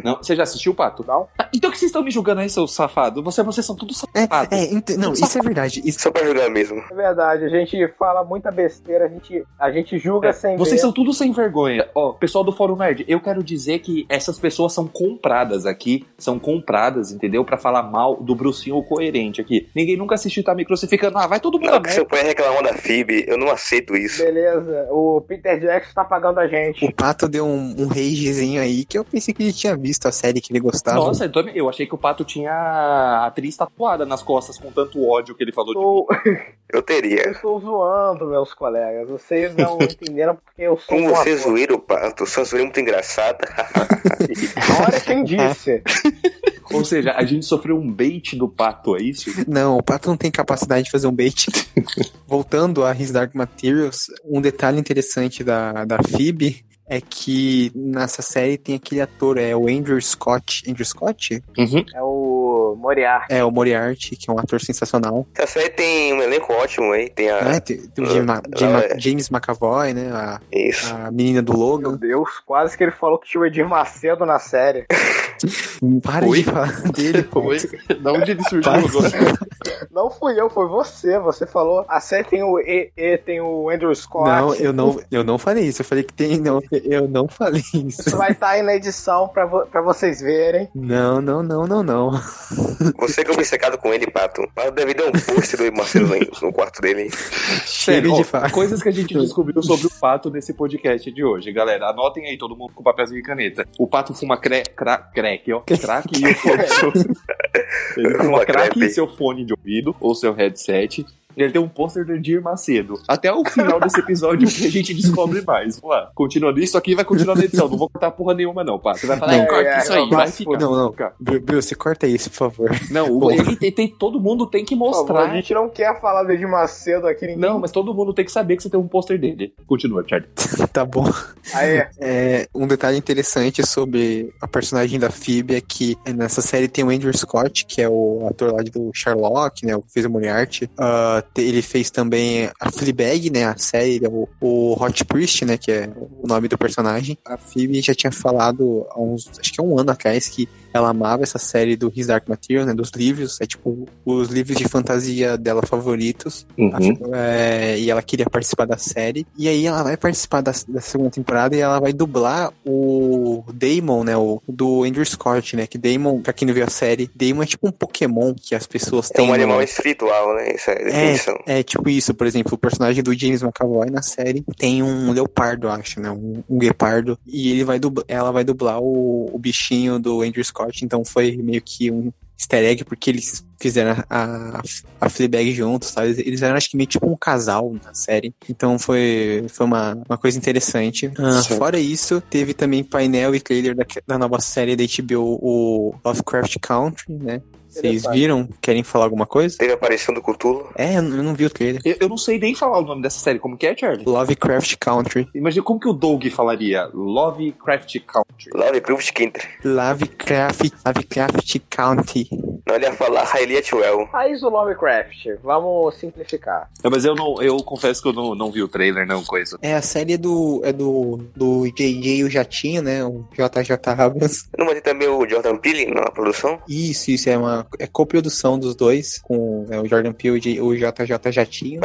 Não, você já assistiu, Pato? Não. Ah, Então que vocês estão me julgando aí, seus safados? Você, vocês são tudo É, safados. é, ent- não, isso é verdade. Isso, Só pra jogar mesmo. É verdade, a gente fala muita besteira, a gente, a gente julga sem Vocês ver. são tudo sem vergonha. Ó, pessoal do Fórum Nerd, eu quero dizer que essas pessoas são compradas aqui, são compradas, entendeu? Pra falar mal do Brucinho coerente aqui. Ninguém nunca assistiu tá me crucificando. Ah, vai todo mundo Não, a seu merda. pai reclamando da Phoebe, eu não aceito isso. Beleza, o Peter Jackson tá pagando a gente. o Pato deu um, um ragezinho aí que eu pensei que ele tinha visto a série que ele gostava. Nossa, eu, também- eu achei que o Pato tinha a atriz tatuada nas costas com tanto ódio que ele falou de mim. Eu teria. eu estou zoando, meus colegas. Vocês não entenderam porque eu sou Como um você ator. zoeira o pato, sua zoeira é muito engraçada. Olha quem disse. Ou seja, a gente sofreu um bait do Pato, é isso? Não, o Pato não tem capacidade de fazer um bait. Voltando a His Dark Materials, um detalhe interessante da, da Phoebe é que nessa série tem aquele ator, é o Andrew Scott. Andrew Scott? Uhum. É o Moriarty. É, o Moriarty, que é um ator sensacional. Essa série tem um elenco ótimo aí, tem a. É, tem, tem o James, Ma- James, é. James McAvoy, né? A, Isso. a menina do Meu Logan. Deus, quase que ele falou que tinha o Edir Macedo na série. Para Oi? de falar dele, pô. Oi? Da onde ele surgiu agora? Não fui eu, foi você. Você falou. A série tem o E, E tem o Andrew Scott. Não, eu não, eu não falei isso. Eu falei que tem. Não, eu não falei isso. Isso vai estar aí na edição pra, vo- pra vocês verem. Não, não, não, não, não. Você que eu secado com ele, pato. O pato deve dar um post do Marcelo no- quarto dele. Chega Sério, de ó, falar. Coisas que a gente descobriu sobre o Pato nesse podcast de hoje, galera. Anotem aí todo mundo com papelzinho e caneta. O Pato fuma cre cra crack. Crack, ó. Crack e o fone. Ele fuma crack em seu fone de ouvido ou seu headset. Ele tem um pôster do Edir Macedo. Até o final desse episódio que a gente descobre mais. Vamos lá. Continuando. Isso aqui vai continuar na edição. Não vou cortar porra nenhuma, não, pá. Você vai falar, Não, "É, corta é, isso aí, não, vai mas, ficar. Não, não. Bill, você corta isso, por favor. Não, o- ele tem, tem- todo mundo tem que Por favor, mostrar. a gente não quer falar do Edir Macedo aqui. Ninguém... Não, mas todo mundo tem que saber que você tem um pôster dele. Continua, Charlie. tá bom. Aí, É, um detalhe interessante sobre a personagem da Phoebe é que nessa série tem o Andrew Scott, que é o ator lá do Sherlock, né? O que fez a Moriarty. Ah, te- ele fez também a Fleabag, né? A série, é o, o Hot Priest, né? Que é o nome do personagem. A Phoebe já tinha falado há uns, acho que é um ano atrás, que ela amava essa série do His Dark Material, né? Dos livros. É tipo os livros de fantasia dela favoritos. Uhum. É, e ela queria participar da série. E aí ela vai participar da, da segunda temporada e ela vai dublar o Damon, né? O do Andrew Scott, né? Que Damon, pra quem não viu a série, Damon é tipo um Pokémon que as pessoas É têm. um no- animal espiritual, né? Isso é definição. é tipo isso, por exemplo, o personagem do James McAvoy na série tem um leopardo, acho, né? Um, um guepardo. E ele vai dublar, ela vai dublar o, o bichinho do Andrew Scott, então foi meio que um easter egg, porque eles fizeram a, a Fleabag juntos, sabe? Eles- eram, acho que meio tipo um casal na série. Então foi, foi uma, uma coisa interessante. Ah, fora isso, teve também painel e trailer da, da nova série da HBO, o Lovecraft Country, né? Vocês viram? Querem falar alguma coisa? Teve a aparição do Cthulhu. É, eu não vi o trailer. Eu, eu não sei nem falar o nome dessa série. Como que é, Charlie? Lovecraft Country. Imagina como que o Doug falaria. Lovecraft Country. Lovecraft Country. Lovecraft, Lovecraft County. Não, ele ia falar Hyliat Well. Raiz do Lovecraft. Vamos simplificar. Não, mas eu não, eu confesso que eu não, não vi o trailer, não, coisa. É, a série é do, é do, do JJ o Jatinho, né? O JJ Abrams. Não vai ter também o Jordan Peele na produção? Isso, isso é uma é coprodução dos dois, com é, o Jordan Peele e o JJ Jatinho.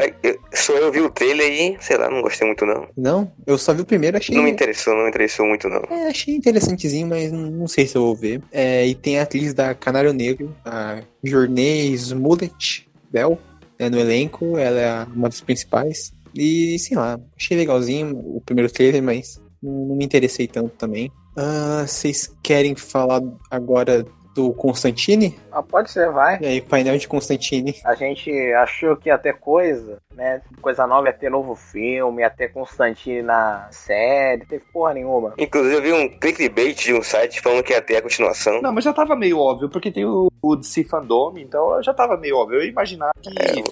Só eu vi o trailer e, sei lá, não gostei muito não. Não, eu só vi o primeiro, achei... Não me interessou, não me interessou muito não. É, achei interessantezinho, mas não sei se eu vou ver. É, e tem a atriz da Canário Negro, a Journey Smollett Bell, né, no elenco. Ela é uma das principais. E, sei lá, achei legalzinho o primeiro trailer, mas não, não me interessei tanto também. Ah, Vocês querem falar agora do Constantine? Ah, pode ser, vai. E aí, painel de Constantine. A gente achou que ia ter coisa, né? Coisa nova ia ter novo filme, ia ter Constantine na série, teve porra nenhuma. Inclusive eu vi um clickbait de um site falando que ia ter a continuação. Não, mas já tava meio óbvio, porque tem o, o DC Fandom, então já tava meio óbvio. Eu ia imaginar que, É,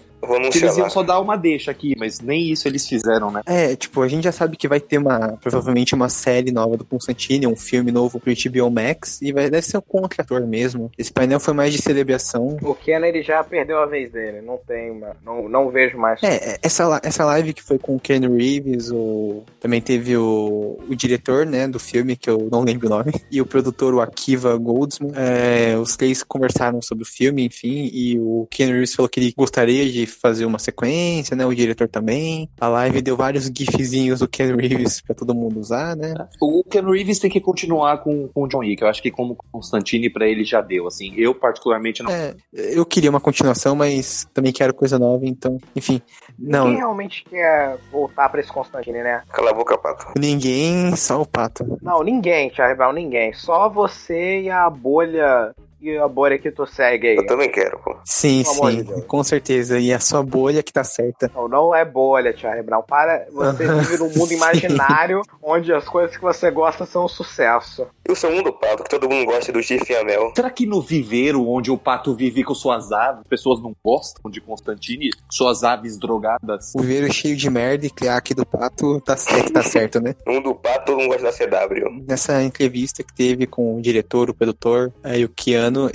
que eles iam lá. só dar uma deixa aqui, mas nem isso eles fizeram, né? É, tipo, a gente já sabe que vai ter uma, provavelmente uma série nova do Constantine, um filme novo pro HBO Max, e vai, deve ser com outro ator mesmo. Esse painel foi mais de celebração. O Ken, ele já perdeu a vez dele, não tem, ma- não, não vejo mais. É, é, essa, essa live que foi com o Ken Reeves, o, também teve o, o diretor, né, do filme, que eu não lembro o nome, e o produtor, o Akiva Goldsman. É, os três conversaram sobre o filme, enfim, e o Ken Reeves falou que ele gostaria de fazer uma sequência, né, o diretor também. A live deu vários gifzinhos do Ken Reeves pra todo mundo usar, né. O Ken Reeves tem que continuar com, com o John Wick. Eu acho que como Constantine pra ele já deu, assim. Eu particularmente não. É, eu queria uma continuação, mas também quero coisa nova, então, enfim. Não, Quem realmente quer voltar pra esse Constantine, né? Cala a boca, pato. ninguém, só o Pato. Não, ninguém, Charlie Brown, ninguém. Só você e a bolha. E a bolha que tu segue aí. Eu também quero, pô. Sim, Pelo sim, de com certeza. E a sua bolha que tá certa. Não, não é bolha, Charlie Brown. Para, você vive num mundo imaginário onde as coisas que você gosta são um sucesso. E o segundo pato, que todo mundo gosta do Steve Amell. Será que no viveiro onde o pato vive com suas aves, pessoas não gostam de Constantine? Suas aves drogadas? O viveiro cheio de merda e criaque do Pato tá certo, tá certo, né? Um do pato, todo mundo gosta da CW. Nessa entrevista que teve com o diretor, o produtor e o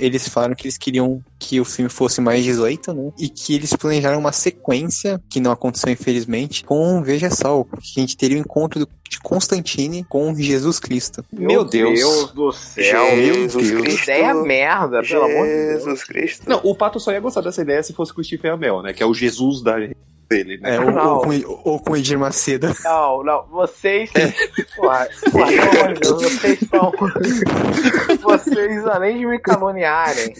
Eles falaram que eles queriam que o filme fosse mais 18, né? E que eles planejaram uma sequência, que não aconteceu infelizmente, com Veja Sol. Que a gente teria o encontro do- de Constantine com Jesus Cristo. Meu Deus. do céu. Jesus Que Cristo. ideia merda, pelo amor de Deus. Jesus Cristo. Não, o pato só ia gostar dessa ideia se fosse com o Stephen Amell, né? Que é o Jesus da. Dele, né? É, ou, ou com, ou com Edir Macedo. Não, não, vocês. Deus, vocês estão. Vocês, além de me caluniarem,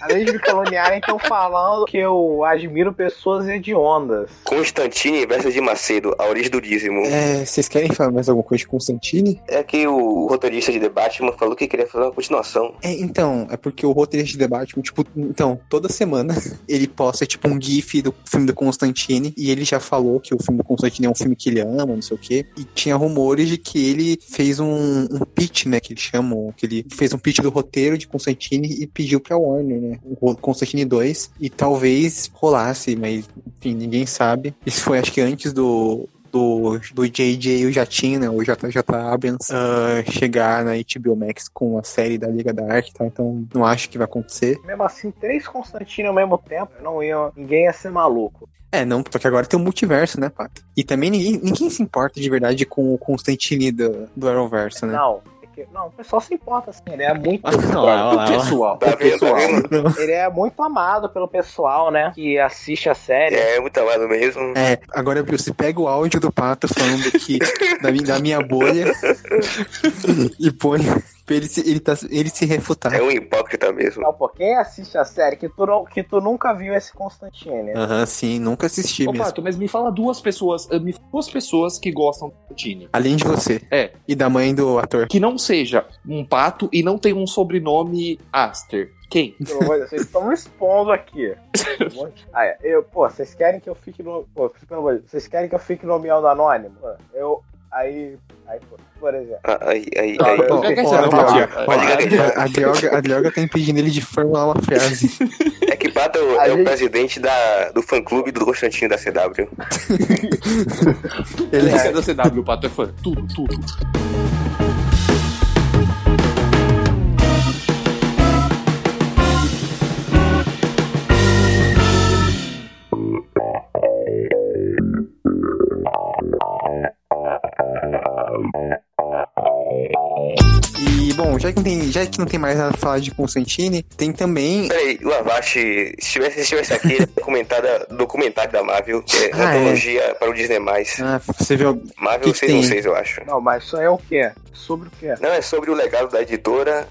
além de me caluniarem, estão falando que eu admiro pessoas hediondas. Constantine versus de Macedo, a origem do dízimo. É, vocês querem falar mais alguma coisa de Constantine? É que o roteirista de The Batman falou que queria fazer uma continuação. É, então, é porque o roteirista de debate, tipo, então, toda semana ele posta, tipo, um gif do filme do Constantine e ele já falou que o filme do Constantine é um filme que ele ama, não sei o quê. E tinha rumores de que ele fez um, um pitch, né, que eles chamam, que ele fez um pitch do roteiro de Constantine e pediu pra Warner, né, o Constantine 2. E talvez rolasse, mas, enfim, ninguém sabe. Isso foi, acho que antes do, do, do JJ o Jatinho, né, o JJ Abrams, ah, chegar na HBO Max com a série da Liga da Arte, tá? então não acho que vai acontecer. Mesmo assim, três Constantino ao mesmo tempo, não ia, ninguém ia ser maluco. É, não, porque agora tem o multiverso, né, Pato? E também ninguém, ninguém se importa de verdade com o Constantine do, do Arrowverso, né? Não, que- não, o pessoal se importa assim, ele é muito. Ah, não, olha lá, o olha lá. pessoal, Tá tá pessoal. vendo? Ele é muito amado pelo pessoal, né? Que assiste a série. É, muito amado mesmo. É, agora você pega o áudio do Pato falando que da, mi- da minha bolha e põe ele se, ele, tá, ele se refutar. É um hipócrita mesmo. Não, pô, quem assiste a série que tu, não- que tu nunca viu esse Constantine? Aham, sim, nunca assisti Ô, mesmo. Pato, mas me fala duas pessoas, eh, me fala duas pessoas que gostam do Constantine. Além de você. É. E da mãe do ator. Que não seja um pato e não tenha um sobrenome Aster. Quem? Pelo amor de Deus, Vocês estão me expondo aqui. Ah, é, eu, pô, vocês querem que eu fique no. Pô, pelo amor de Deus, vocês querem que eu fique nomeando anônimo? Eu. Aí. Aí, pô, por exemplo. Ah, Aí, aí, aí. a Dioga- tá impedindo ele de formular uma frase. É que Pato é, o gente- presidente da, do fã-clube do Constantino da CW. Ele Ele é da CW, o Pato é fã. Tudo, tudo. Já que, não tem, já que não tem mais nada pra falar de Constantine, tem também. Peraí, o Avashi, se estivesse, se estivesse aqui, ele ia comentar da- do documentário da Marvel, que é Ah, é. antologia para o Disney+. Ah, você viu. Marvel que que tem? 616, eu acho. Não, mas isso aí é o quê? Sobre o quê? Não, é sobre o legado da editora,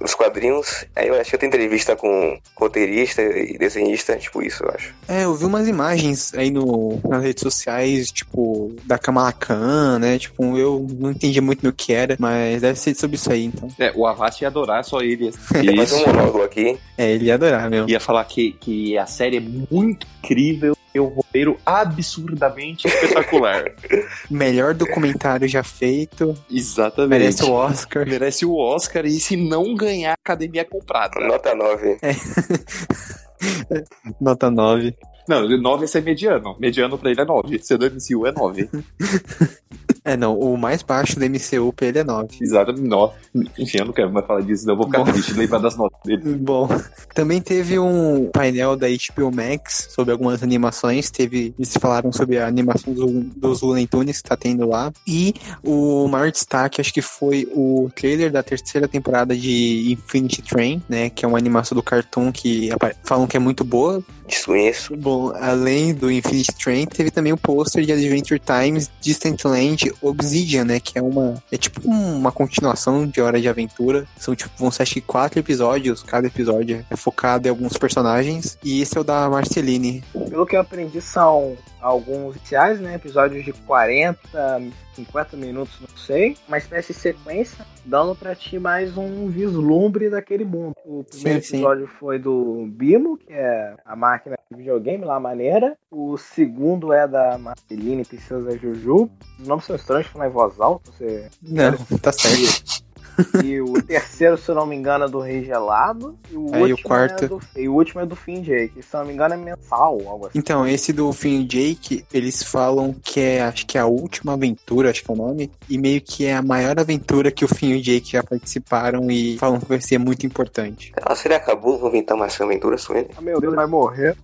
os quadrinhos. Aí eu acho que tem entrevista com roteirista e desenhista, tipo isso, eu acho. É, eu vi umas imagens aí no, nas redes sociais, tipo, da Kamala Khan, né? Tipo, eu não entendi muito no que era, mas deve ser sobre isso aí, então. É, o Avast ia adorar só ele. Mais um Isso. monólogo aqui. É, ele ia adorar, meu. Ia falar que, que a série é muito incrível e o roteiro absurdamente espetacular. Melhor documentário já feito, Exatamente. merece o Oscar. Merece o Oscar e se não ganhar, a academia é comprada. Nota 9. Nota 9. Não, 9 é ser mediano. Mediano pra ele é 9. Ser do MCU é 9. É, não, o mais baixo do MCU pra ele é 9. Exatamente. 9. Enfim, eu não quero mais falar disso, não. Eu vou ficar Bom. triste lembrar das notas dele. Bom, também teve um painel da HBO Max sobre algumas animações. Teve, eles falaram sobre a animação do, dos Looney Tunes que tá tendo lá. E o maior destaque, acho que foi o trailer da terceira temporada de Infinity Train, né? Que é uma animação do Cartoon que falam que é muito boa. Desconheço. Bom, além do Infinity Train, teve também o pôster de Adventure Times Distant Land Obsidian, né? Que é uma. É tipo uma continuação de Hora de Aventura. São tipo, vão ser acho que quatro episódios. Cada episódio é focado em alguns personagens. E esse é o da Marceline. Pelo que eu aprendi, são alguns iniciais, né? Episódios de 40, 50 minutos, não sei. Uma espécie de sequência, dando pra ti mais um vislumbre daquele mundo. O primeiro Sim, sim. episódio foi do Bimo, que é a máquina de videogame lá, maneira. O segundo é da Marceline Princesa Juju. Os nomes são estranhos, falar em voz alta. Você... Não, tá certo. E o terceiro, se eu não me engano, é do Rei Gelado. E o, Aí o último quarto- É do... E o último é do Finn Jake, se eu não me engano é mensal, algo assim. Então, esse do Finn e Jake, eles falam que é, acho que é a última aventura, acho que é o nome, e meio que é a maior aventura que o Finn e o Jake já participaram e falam que vai ser muito importante. A série acabou, vou inventar mais aventuras com ele. Ah, meu Deus, vai morrer.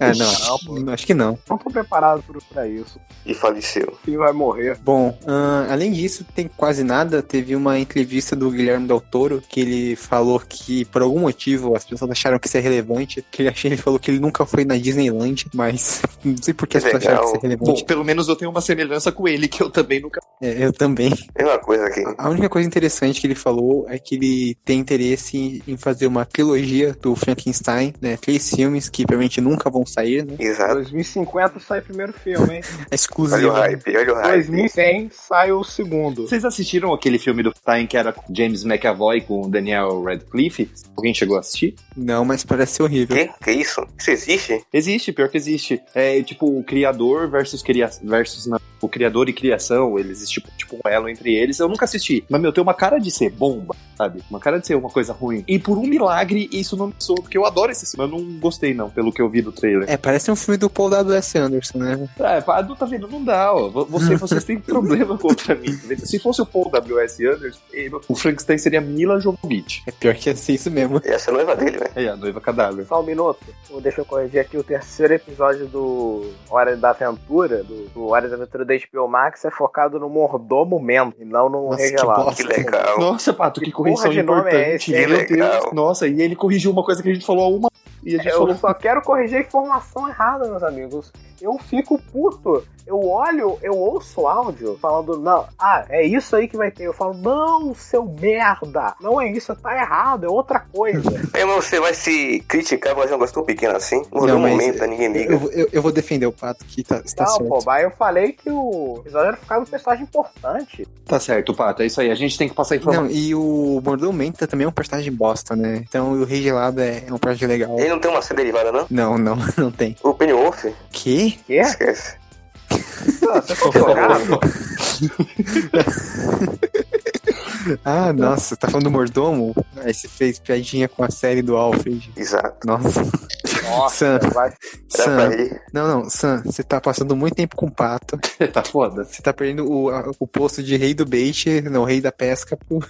Ah, não, Não, acho, que não. Não tô preparado pra- isso. E faleceu. Filho vai morrer. Bom, ahn, além disso, tem quase nada. Teve teve uma entrevista do Guilherme Del Toro que ele falou que, por algum motivo, as pessoas acharam que isso é relevante. Que ele, achei, ele falou que ele nunca foi na Disneyland, mas não sei por que as Que pessoas acharam que legal. isso é relevante. Bom, pelo menos eu tenho uma semelhança com ele, que eu também nunca. É, eu também. Mesma coisa aqui. A única coisa interessante que ele falou é que ele tem interesse em- fazer uma trilogia do Frankenstein, né? Três filmes que provavelmente nunca vão sair, né? Exato. 2050 sai o primeiro filme, hein? É Olha o exclusivo. hype, olha o hype. 2100 sai o segundo. Vocês assistiram aquele filme do Stein que era com James McAvoy com o Daniel Radcliffe? Alguém chegou a assistir? Não, mas parece horrível. Que? Que isso? Isso existe? Existe, pior que existe. É tipo o criador versus cria versus o criador e criação, eles tipo, tipo um elo entre eles. Eu nunca assisti, mas meu, tem uma cara de ser bomba, sabe? Uma cara de ser uma coisa ruim. E por um milagre isso não me soou, porque eu adoro esse filme. Eu não gostei não, pelo que eu vi do trailer. É, parece um filme do Paul W.S. Anderson, né? É, não tá vendo? Não dá, ó. Você, vocês têm problema contra mim. tá? Se fosse o Paul W.S. Anderson, o Frankenstein seria Mila Jovovich. É pior que ia ser isso mesmo. Essa é a noiva dele, velho. É, a noiva cadáver. Só um minuto. Deixa eu corrigir aqui. O terceiro episódio do Hora da Aventura, do, do Hora da Aventura da HBO Max, é focado no mordomo Mendo e não no Nossa, que regelado. bosta. Que legal. Nossa, Pato, que, Que correção nome importante. é esse, Meu hein? Deus. Legal. Nossa, e ele corrigiu uma coisa que a gente falou há uma. E a gente Eu falou. só quero corrigir a informação errada, meus amigos. Eu fico puto. Eu olho, eu ouço o áudio falando, não, ah, é isso aí que vai ter. Eu falo, não, seu merda. Não é isso, tá errado, é outra coisa. É, mas você vai se criticar por fazer um negócio tão pequeno assim? Mudou Não, um momento, ninguém liga. Eu, eu, eu vou defender o Pato, que tá, está não, certo. pô, mas eu falei que o episódio era focado no personagem importante. Tá certo, Pato, é isso aí. A gente tem que passar informação. Não, e o Mordomo Menta também é um personagem bosta, né? Então o Rei Gelado é, é um personagem legal. Ele não tem uma série derivada, não? Não, não, não tem. O Pennyworth? Que? Quê? Esquece. Ah, Você? Ah, nossa, tá falando do Mordomo? Aí você fez piadinha com a série do Alfred. Exato. Nossa. Nossa, Sam, vai. Sam. Não, não, Sam, você tá passando muito tempo com o pato. tá foda. Você tá perdendo o, a- o posto de rei do bait, não, rei da pesca, pro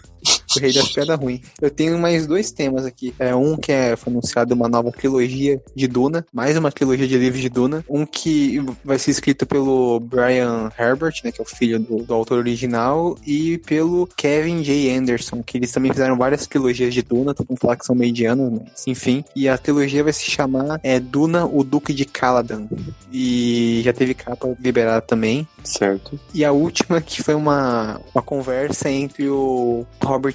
rei das piadas ruins. Eu tenho mais dois temas aqui. É um que é, foi anunciado uma nova trilogia de Duna, mais uma trilogia de livros de Duna. Um que vai ser escrito pelo Brian Herbert, né, que é o filho do, do autor original, e pelo Kevin J. Anderson, que eles também fizeram várias trilogias de Duna, todo mundo fala que são medianos, mas enfim. E a trilogia vai se chamar é, Duna, o Duque de Caladan. E já teve capa liberada também. Certo. E a última que foi uma, uma conversa entre o Robert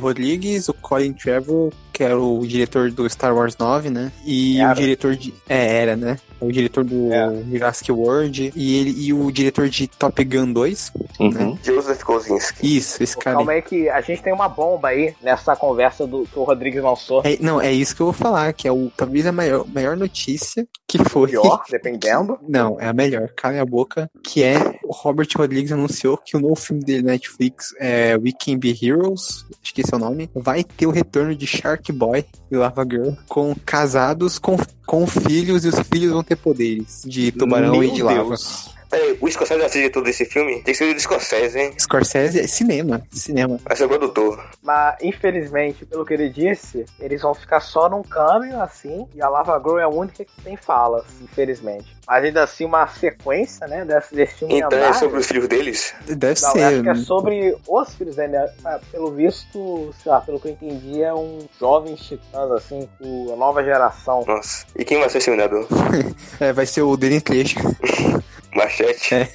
Rodrigues, o Colin Trevorrow, que era o diretor do Star Wars 9, né? E Era. o diretor de... É, era, né? O diretor do É. Jurassic World e, ele, e o diretor de Top Gun 2. Uhum. Joseph Kosinski. Isso, esse cara. Calma aí que a gente tem uma bomba aí nessa conversa do, que o Rodrigues lançou. É, não, é isso que eu vou falar, que é o, talvez a maior, maior notícia que foi... Pior, dependendo. Não, é a melhor, cala a boca, que é o Robert Rodrigues anunciou que o novo filme dele na Netflix, é We Can Be Heroes, acho que esse é o nome, vai ter o retorno de Shark Boy e Lava Girl com casados com, com filhos e os filhos vão ter poderes de tubarão Meu e de lava. Peraí, o Scorsese já assistiu todo esse filme? Tem que ser o do Scorsese, hein? Scorsese é cinema, cinema. Vai ser o produtor. Mas, infelizmente, pelo que ele disse, eles vão ficar só num câmbio, assim, e a Lava Girl é a única que tem falas, infelizmente. Mas ainda assim, uma sequência, né, desse, desse filme Então é sobre os filhos deles? Deve Não, eu acho ser. que é sobre os filhos dele. né? Ah, Pelo visto, sei lá, pelo que eu entendi, é um jovens titãs, assim, com a nova geração. Nossa. E quem vai ser o exterminador? É, vai ser o Danny Trejo. Machete? É.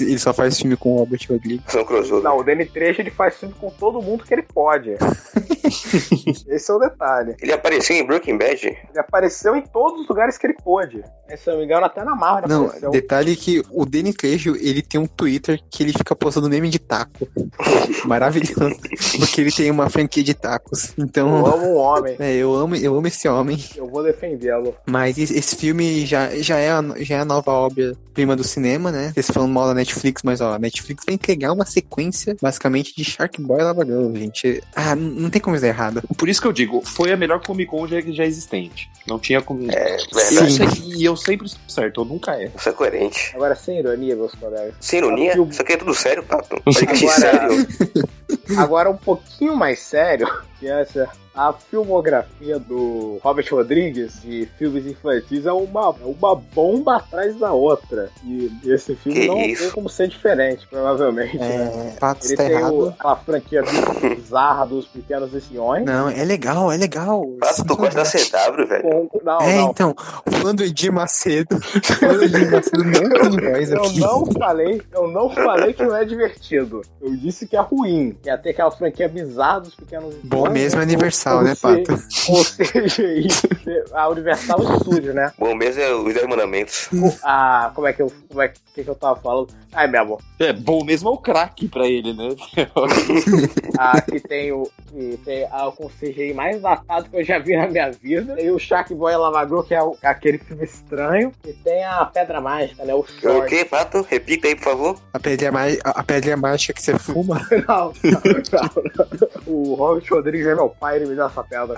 Ele só faz filme com o Robert Rodrigues. São crossover. Não, o Danny Trejo ele faz filme com todo mundo que ele pode. Esse é o detalhe. Ele apareceu em Breaking Bad? Ele apareceu em todos os lugares que ele pôde. Se eu não me engano, até na Marvel Não, apareceu. detalhe que o Danny Trejo, ele tem um Twitter que ele fica postando meme de taco. Maravilhoso. Porque ele tem uma franquia de tacos. Eu Então, amo um homem. é, eu amo, eu amo esse homem. Eu vou defendê-lo. Mas esse esse filme já, já, é, a, já é a nova obra-prima do cinema, né? Vocês falando mal Netflix, mas ó, a Netflix vai entregar uma sequência, basicamente, de Shark Boy e Lava Girl, gente. Ah, não tem como isso dar errado. Por isso que eu digo, foi a melhor Comic Con já, já existente. Não tinha como. É, Eu verdade. E eu sempre estou certo, eu nunca erro. Isso é coerente. Agora, sem ironia, meus colegas. Sem ironia? Eu- Isso aqui é tudo sério. Podcast Agora- sério. Agora um pouquinho mais sério, que é essa a filmografia do Robert Rodrigues de filmes infantis é uma, é uma bomba atrás da outra. E esse filme Que não isso? tem como ser diferente, provavelmente. né? É, Pato, Ele está tem o, aquela franquia bizarra dos pequenos espiões. Não, é legal, é legal. Pato, tu gosta da CW, velho. Com, não, É, não. então, falando de Edir Macedo, falando de Macedo não tem voz Eu aqui. não falei, eu não falei que não é divertido. Eu disse que é ruim. Ia ter aquela franquia bizarra dos pequenos Bom mesmo é né? Universal, Ou né, Pato? Ou seja, isso, a Universal Studios, né? Bom mesmo é os Dez Mandamentos. Ah, como é que eu, como é que, que eu tava falando? Ai, meu amor. É, bom mesmo é o craque pra ele, né? Ah, que tem o que tem ah, com o CGI mais datado que eu já vi na minha vida. Tem o Shark Boy Lavagro, que é o- aquele filme estranho. E tem a Pedra Mágica, né? O O Short. que, Pato? Repita aí, por favor. A pedra, a pedra mágica que você fuma? Não. O Robert Rodrigues é meu pai, ele me dá essa pedra.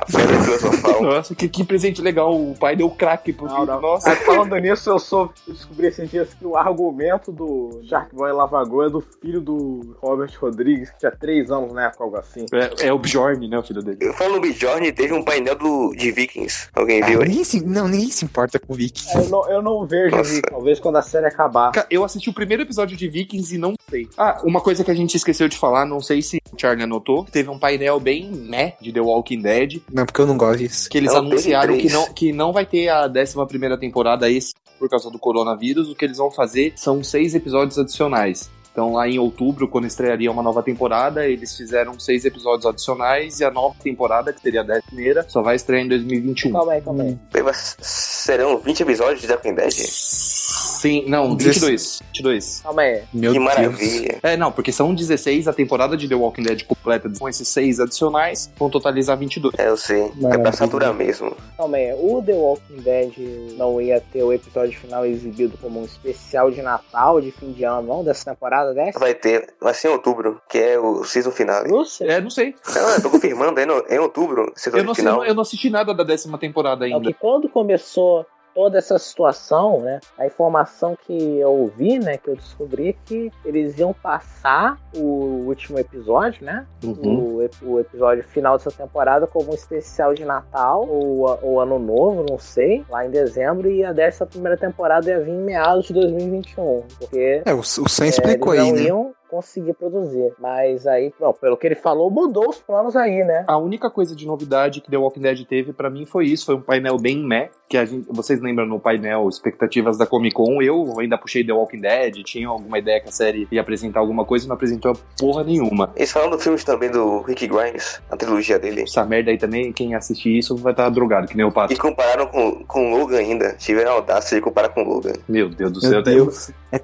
Nossa, que, que presente legal. O pai deu craque pro Não, filho. não. Nossa. Mas falando nisso, eu sou eu descobri esses dias que o argumento do Shark Boy Lavagro é do filho do Robert Rodrigues, que tinha 3 anos na época, algo assim. É, é o Bjorn, né, o filho dele. Eu falo no Bjorn, teve um painel do, de Vikings. Alguém Ah, viu aí? ninguém se, não, ninguém se importa com o Viking. Eu não, eu não vejo, Nossa. Vi, talvez quando a série acabar. Eu assisti o primeiro episódio de Vikings e não sei. Ah, uma coisa que a gente esqueceu de falar, não sei se o Charlie anotou, teve um painel bem meh de The Walking Dead, Não, porque eu não gosto disso. que eles anunciaram que não, que não vai ter a 11 primeira temporada esse por causa do coronavírus. O que eles vão fazer são seis episódios adicionais. Então, lá em outubro, quando estrearia uma nova temporada, eles fizeram seis episódios adicionais e a nova temporada, que seria a 10 primeira, só vai estrear em 2021. Calma aí, calma aí. Mas Serão 20 episódios de The Walking Dead? Sim, não, Dezesseis. 22. 22. Calma aí. Meu que Deus. maravilha. É, não, porque são 16, a temporada de The Walking Dead completa com esses seis adicionais, vão totalizar 22. É, eu sei. É pra Maravilha. saturar mesmo. Calma aí. O The Walking Dead não ia ter o episódio final exibido como um especial de Natal, de fim de ano, não? Dessa temporada dessa? Vai ter, vai ser em outubro, que é o season final. Lúcia? É, não sei. Não, eu tô confirmando, é, no, é em outubro, season Eu não, sei, final. eu não assisti nada da décima temporada É ainda. que quando começou toda essa situação, né? A informação que eu ouvi, né? Que eu descobri é que eles iam passar o último episódio, né? Uhum. O, o episódio final dessa temporada como um especial de Natal ou, ou Ano Novo, não sei, lá em dezembro, e a dessa primeira temporada ia vir em meados de 2021, porque É, o, o Sam é, explicou aí, né? iam conseguir produzir. Mas aí, bom, pelo que ele falou, mudou os planos aí, né? A única coisa de novidade que The Walking Dead teve pra mim foi isso, foi um painel bem meh, que a gente, vocês lembram no painel expectativas da Comic Con, eu ainda puxei The Walking Dead, tinha alguma ideia que a série ia apresentar alguma coisa não apresentou porra nenhuma. Eles falam do filmes também do Rick Grimes, a trilogia dele. Essa merda aí também, quem assistir isso vai estar drogado, que nem o Pato. E compararam com, com o Logan ainda. Tiveram a audácia de comparar com o Logan. Meu Deus do Meu céu. Deus. É,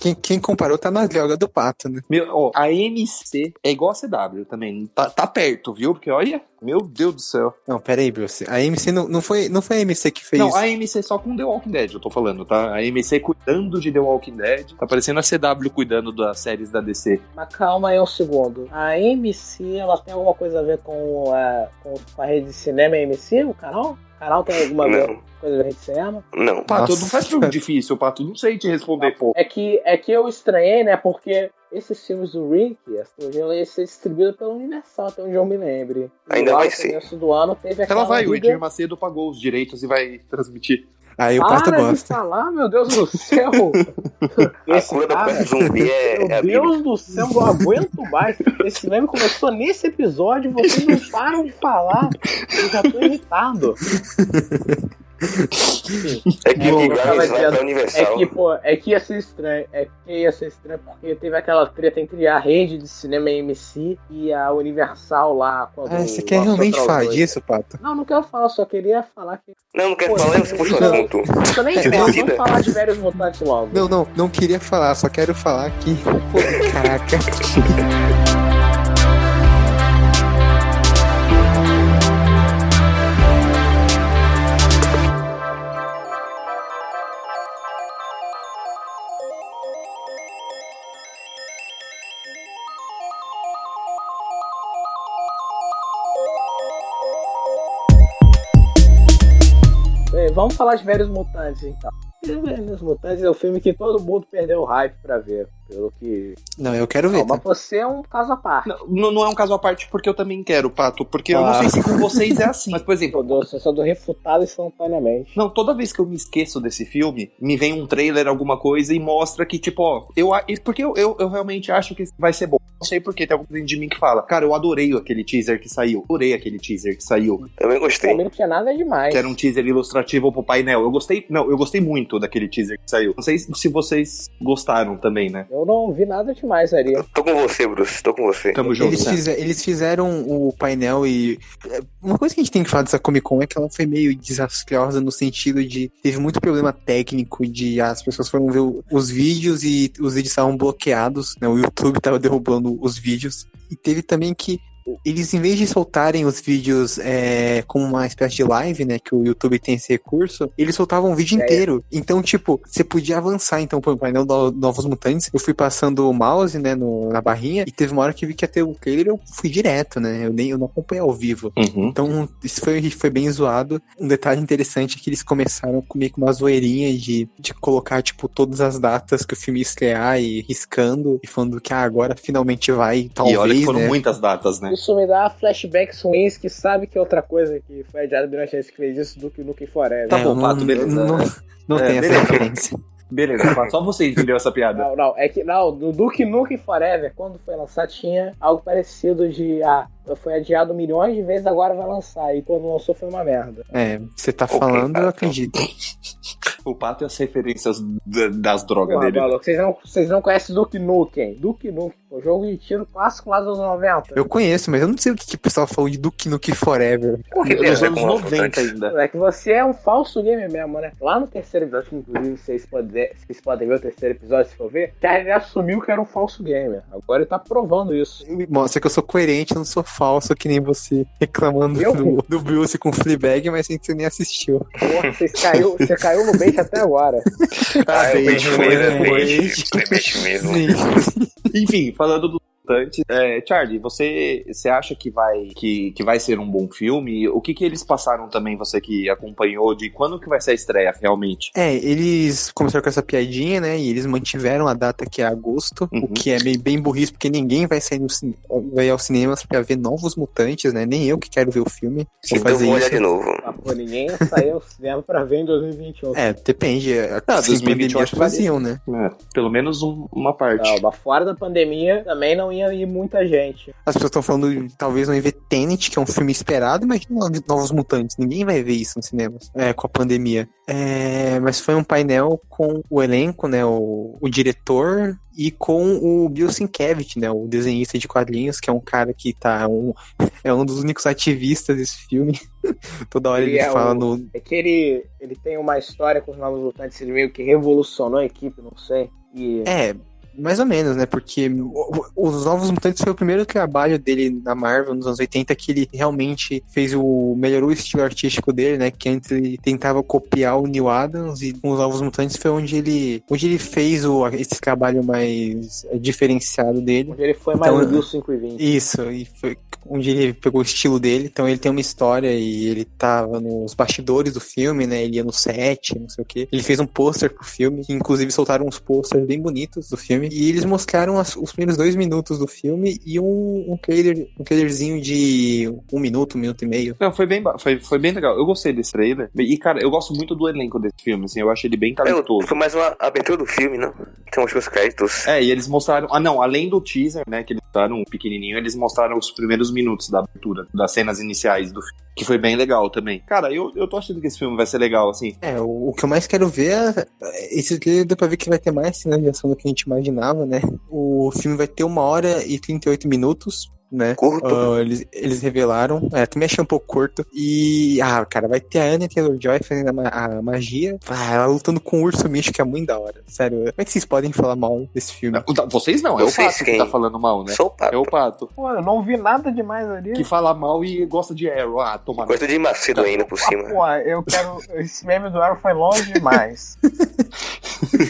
quem, quem comparou tá na droga do pato, né? Meu, ó, a MC é igual a CW também. Tá, tá perto, viu? Porque olha, meu Deus do céu. Não, pera aí, Bruce. A MC não, não, foi, não foi a MC que fez Não, a MC só com The Walking Dead, eu tô falando, tá? A MC cuidando de The Walking Dead. Tá parecendo a CW cuidando das séries da DC. Mas calma aí um segundo. A MC, ela tem alguma coisa a ver com a, com a rede de cinema MC, o canal? O canal tem alguma Não, coisa a a de cinema? não. Pato, não faz pergunta difícil, Pato. Não sei te responder, pô. É que, é que eu estranhei, né? Porque esses filmes do Rick, essa trilogia ia ser distribuída pela Universal, até onde eu me lembre. Ainda vai no ser. começo do ano teve aquela Ela vai, o briga- Edir Macedo pagou os direitos e vai transmitir. Aí o pato Para de gosta. falar, meu Deus do céu! A Esse do cara, apocalipse zumbi é, é a meu Bíblia. Deus do céu, não aguento mais. Esse meme começou nesse episódio vocês não param de falar. Eu já tô irritado. É que eu dizendo, pra É Universal. que, pô, é que ia ser estranho. É que ia ser estranho porque teve aquela treta entre a rede de cinema AMC e a Universal lá. Ah, você quer realmente falar disso, pato? Não, não quero falar, só queria falar que. Não, não quero Pô, falar, não, você puxa o assunto. Deixa nem decida. vamos falar de velhos mutantes logo. Não, não, não queria falar, só quero falar que. Pô, caraca. Vamos falar de velhos mutantes então. Os Mutantes é o filme que todo mundo perdeu o hype pra ver. Pelo que. Não, eu quero ver. Não, tá? mas você é um caso à parte. Não, não é um caso à parte porque eu também quero, Pato. Porque eu não sei se com vocês é assim. Mas, por exemplo, Deus, eu só dou refutado instantaneamente. Não, toda vez que eu me esqueço desse filme, me vem um trailer, alguma coisa, e mostra que, tipo, ó, eu, a- porque eu, eu, eu realmente acho que vai ser bom. Não sei porquê, tem alguma coisa de mim que fala. Cara, eu adorei aquele teaser que saiu. Adorei aquele teaser que saiu. Também gostei. Também não tinha nada demais. Que era um teaser ilustrativo pro painel. Eu gostei. Não, eu gostei muito daquele teaser que saiu. Não sei se vocês gostaram também, né? Eu não vi nada demais ali. Tô com você, Bruce. Tô com você. Tamo junto. Eles, né? eles fizeram o painel e. é, Uma coisa que a gente tem que falar dessa Comic Con é que ela foi meio desastrosa no sentido de. Teve muito problema técnico de as pessoas foram ver os vídeos e os vídeos estavam bloqueados, né? O YouTube tava derrubando os vídeos. E teve também que. Eles, em vez de soltarem os vídeos é, como uma espécie de live, né? Que o YouTube tem esse recurso, eles soltavam o vídeo É. inteiro. Então, tipo, você podia avançar. Então, por painel do Novos Mutantes, eu fui passando o mouse, né, no- na barrinha, e teve uma hora que vi que ia ter o trailer, eu fui direto, né? Eu nem eu não acompanhei ao vivo. Uhum. Então, isso foi, foi bem zoado. Um detalhe interessante é que eles começaram com meio que uma zoeirinha de, de colocar, tipo, todas as datas que o filme ia estrear e riscando, e falando que ah, agora finalmente vai, talvez, e olha que foram né? muitas datas, né? Isso me dá flashbacks ruins que sabe que é outra coisa que foi adiado de vezes que fez isso do que Nuke Forever. Tá É, bom, não- Pato, beleza. Não, não É, tem essa beleza. referência. Beleza, Pato, só você entendeu essa piada. Não, não, é que não, do Duke Nukem Forever, quando foi lançado, tinha algo parecido de ah, foi adiado milhões de vezes, agora vai lançar. E quando lançou foi uma merda. É, você tá Ok, falando, eu Pato. acredito. O Pato e as referências da- das drogas Porra, dele. maluco, vocês não, vocês não conhecem Duke Nukem? Duke Nukem, pô, jogo de tiro clássico lá dos anos 90. Eu conheço, mas eu não sei o que, que o pessoal falou de Duke Nukem Forever. Por que ver anos com 90 Mutantes? ainda. É que você é um falso gamer mesmo, né? Lá no terceiro episódio, que inclusive vocês podem, vocês podem ver o terceiro episódio se for ver, ele assumiu que era um falso gamer. Agora ele tá provando isso. Mostra que eu sou coerente, eu não sou falso, que nem você reclamando Eu? do, do Bruce com Fleabag, mas sem que você nem assistiu. Porra, vocês caiu, você caiu no bait até agora. Ah, é o bait foi, mesmo. Enfim, falando do É, Charlie, você, você acha que vai, que, que vai ser um bom filme? O que que eles passaram também, você que acompanhou, de quando que vai ser a estreia realmente? É, eles começaram com essa piadinha, né? E eles mantiveram a data que é agosto, Uhum. o que é meio bem burrice, porque ninguém vai sair no vai aos cinemas pra ver novos mutantes, né? Nem eu que quero ver o filme. Vou Então fazer vou olhar isso. de novo. Pô, ninguém saiu ao cinema pra ver em 2021. É, depende. Ah, Sem 2021 pandemia acho que vai faziam, né? É, pelo menos um- uma parte. Não, mas fora da pandemia também não ia ir muita gente. As pessoas estão falando, de, talvez não ia ver Tenet, que é um filme esperado, mas novos mutantes. Ninguém vai ver isso nos cinemas, é, com a pandemia. É, mas foi um painel com o elenco, né? O, o diretor e com o Bill Sienkiewicz, né? O desenhista de quadrinhos, que é um cara que tá um, é um dos únicos ativistas desse filme. Toda hora ele, Ele é fala o- no. É que ele, ele tem uma história com os Novos Mutantes, ele meio que revolucionou a equipe, não sei. E É, mais ou menos, né? Porque os Novos Mutantes foi o primeiro trabalho dele na Marvel nos anos 80 que ele realmente fez o. melhorou o estilo artístico dele, né? Que antes ele tentava copiar o Neil Adams e com os Novos Mutantes foi onde ele. onde ele fez o, esse trabalho mais diferenciado dele. onde ele foi mais Então, um Bill 5 e 20. Isso, e foi onde ele pegou o estilo dele. Então ele tem uma história e ele tava nos bastidores do filme, né? Ele ia no set, não sei o quê. Ele fez um pôster pro filme, que inclusive soltaram uns posters bem bonitos do filme. E eles mostraram as- os primeiros dois minutos do filme e um, um trailer, um trailerzinho de um minuto, um minuto e meio. Não, foi bem, foi, foi bem legal. Eu gostei desse trailer. E, cara, eu gosto muito do elenco desse filme, assim. Eu acho ele bem É, talentoso. foi mais uma abertura do filme, não? Tem uns créditos. É, e eles mostraram. Ah, não, além do teaser, né, que eles mostraram um pequenininho, eles mostraram os primeiros minutos da abertura, das cenas iniciais do filme, que foi bem legal também. Cara, eu, eu tô achando que esse filme vai ser legal, assim. É, o, o que eu mais quero ver é. Esse trailer deu pra ver que vai ter mais cenas de ação do que a gente imaginava, né? O filme vai ter uma hora e 38 minutos. Né? Curto. Ah, eles, eles revelaram. É, também achei um pouco curto. E. Ah, cara, vai ter a Anya Taylor Joy fazendo a, ma- a magia. Ah, ela lutando com o urso místico, que é muito da hora. Sério. Como é que vocês podem falar mal desse filme? Não, Vocês não, é o Pato quem? que tá falando mal, né? Sou o pato. É o Pato. Pô, eu não vi nada demais ali. Que fala mal e gosta de Arrow. Ah, toma. Gosto de Macedo ainda por Ah, cima. pô, eu quero. Esse meme do Arrow foi longe demais.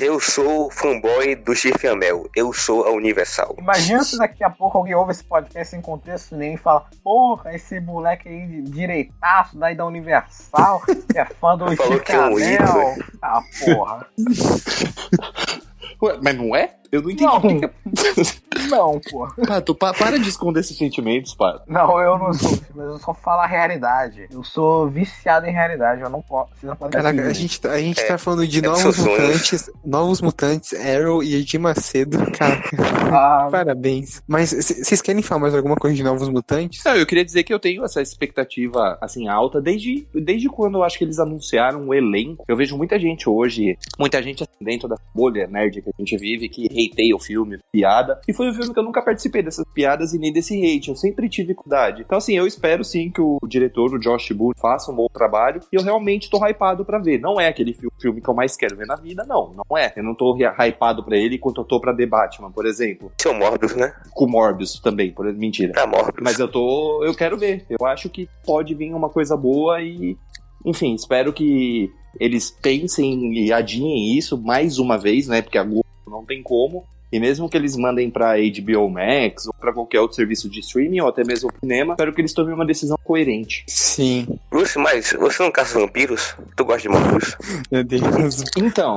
Eu sou fanboy do Chifre Amel. Eu sou a Universal. Imagina se daqui a pouco alguém ouve esse podcast sem contexto nenhum e fala: Porra, esse moleque aí direitaço daí da Universal, que é fã do que é um. Ah, porra. Ué, mas não é? Eu não entendi. Não. que que- Não, porra. Pato, pa- para de esconder esses sentimentos, Pato. Não, eu não sou, mas eu só falo a realidade. Eu sou viciado em realidade, eu não posso. Vocês não podem Caraca, a gente, tá- a gente É, tá falando de é novos mutantes, novos mutantes, Arrow e Edir Macedo. Cara, Ah, parabéns. Mas vocês querem falar mais alguma coisa de novos mutantes? Não, eu queria dizer que eu tenho essa expectativa, assim, alta desde, desde quando eu acho que eles anunciaram o elenco. Eu vejo muita gente hoje, muita gente assim, dentro da bolha nerd que a gente vive, que hateia o filme, piada. E foi um filme que eu nunca participei dessas piadas e nem desse hate. Eu sempre tive dificuldade. Então, assim, eu espero sim que o diretor, o Josh Boone, faça um bom trabalho. E eu realmente tô hypado pra ver. Não é aquele fi- filme que eu mais quero ver na vida, não. Não é. Eu não tô hy- hypado pra ele enquanto eu tô pra The Batman, por exemplo. Seu Morbius, né? Com Morbius também, por mentira. Pra Morbius. Mas eu tô. Eu quero ver. Eu acho que pode vir uma coisa boa e. Enfim, espero que eles pensem e adiem isso mais uma vez, né? Porque a Globo não tem como. E mesmo que eles mandem pra HBO Max ou pra qualquer outro serviço de streaming ou até mesmo cinema, espero que eles tomem uma decisão coerente. Sim, Bruce, mas você não caça vampiros? Tu gosta de Morbius? meu Deus. Então,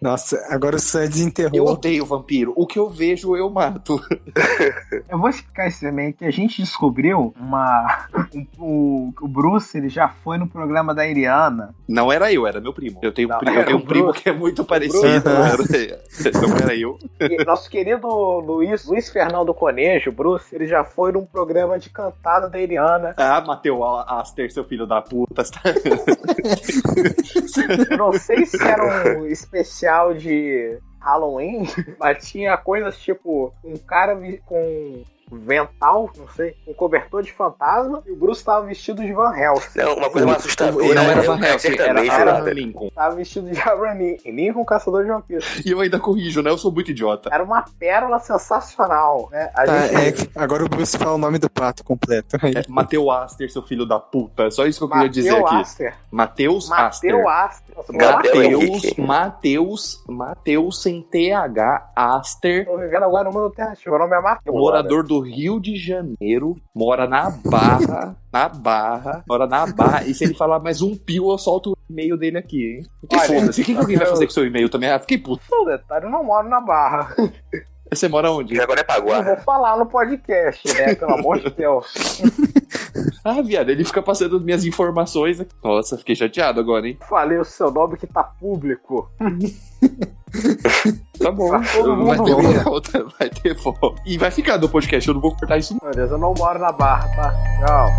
Nossa, agora o Sam eu desenterrou. odeio vampiro. O que eu vejo, eu mato. Eu vou explicar isso também, que a gente descobriu uma. um- o, o Bruce ele já foi no programa da Iriana. Não era eu, era meu primo. Eu tenho, um Não, pri- eu tenho o um primo Bruce. que é muito parecido. Não era eu. Nosso querido Luiz, Luiz Fernando Conejo, Bruce, ele já foi num programa de cantada da Iriana. Ah, Mateu Aster, seu filho da puta. Não sei se era um especial de Halloween, mas tinha coisas tipo um cara com vental, não sei, um cobertor de fantasma e o Bruce tava vestido de Van Helsing. Não, uma coisa mais assustadora. Não era é Van o Helsing, era Abraham né? Lincoln. Tava vestido de Abraham Lincoln, Lincoln caçador de vampiros. E eu ainda corrijo, né? Eu sou muito idiota. Era uma pérola sensacional, né? A Tá, gente é, agora o Bruce fala o nome do pato completo. É Mateu Aster, seu filho da puta. Só isso que eu queria dizer Mateu aqui. Aster. Mateus Aster. Mateu Aster. Mateus. Mateus, Mateus sem TH, Aster, Tô vivendo agora no mundo alternativo. O nome é Mateus. morador do Rio de Janeiro, mora na Barra, na Barra, mora na Barra. E se ele falar mais um pio, eu solto o e-mail dele aqui, hein? Foda-se. O que, que alguém vai fazer com seu e-mail também? Ah, fiquei puto. Um detalhe, eu não moro na Barra. Você mora onde? E agora é Não vou Paguá. falar no podcast, né? Pelo amor de Deus. Ah, viado, ele fica passando as minhas informações aqui. Nossa, fiquei chateado agora, hein? Falei o seu nome que tá público. Tá bom. Tá todo Vai ter volta, vai ter volta. E vai ficar no podcast, eu não vou cortar isso. Meu Deus, eu não moro na Barra, tá? Tchau.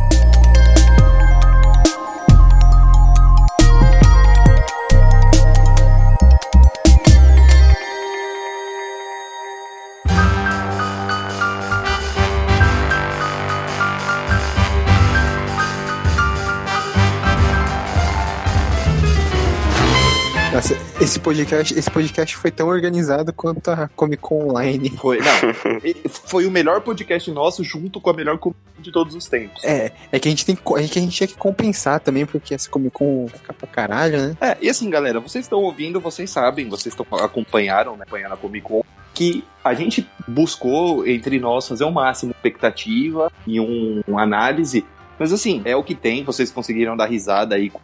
Esse podcast, esse podcast foi tão organizado quanto a Comic Con Online. Foi, não. foi o melhor podcast nosso junto com a melhor comida de todos os tempos. É, é que a gente tem é que a gente tinha que compensar também, porque essa Comic Con fica pra caralho, né? É, e assim, galera, vocês estão ouvindo, vocês sabem, vocês estão acompanharam, né, acompanhando a Comic Con, que a gente buscou entre nós fazer o máximo de expectativa e um, uma análise. Mas assim, é o que tem, vocês conseguiram dar risada aí com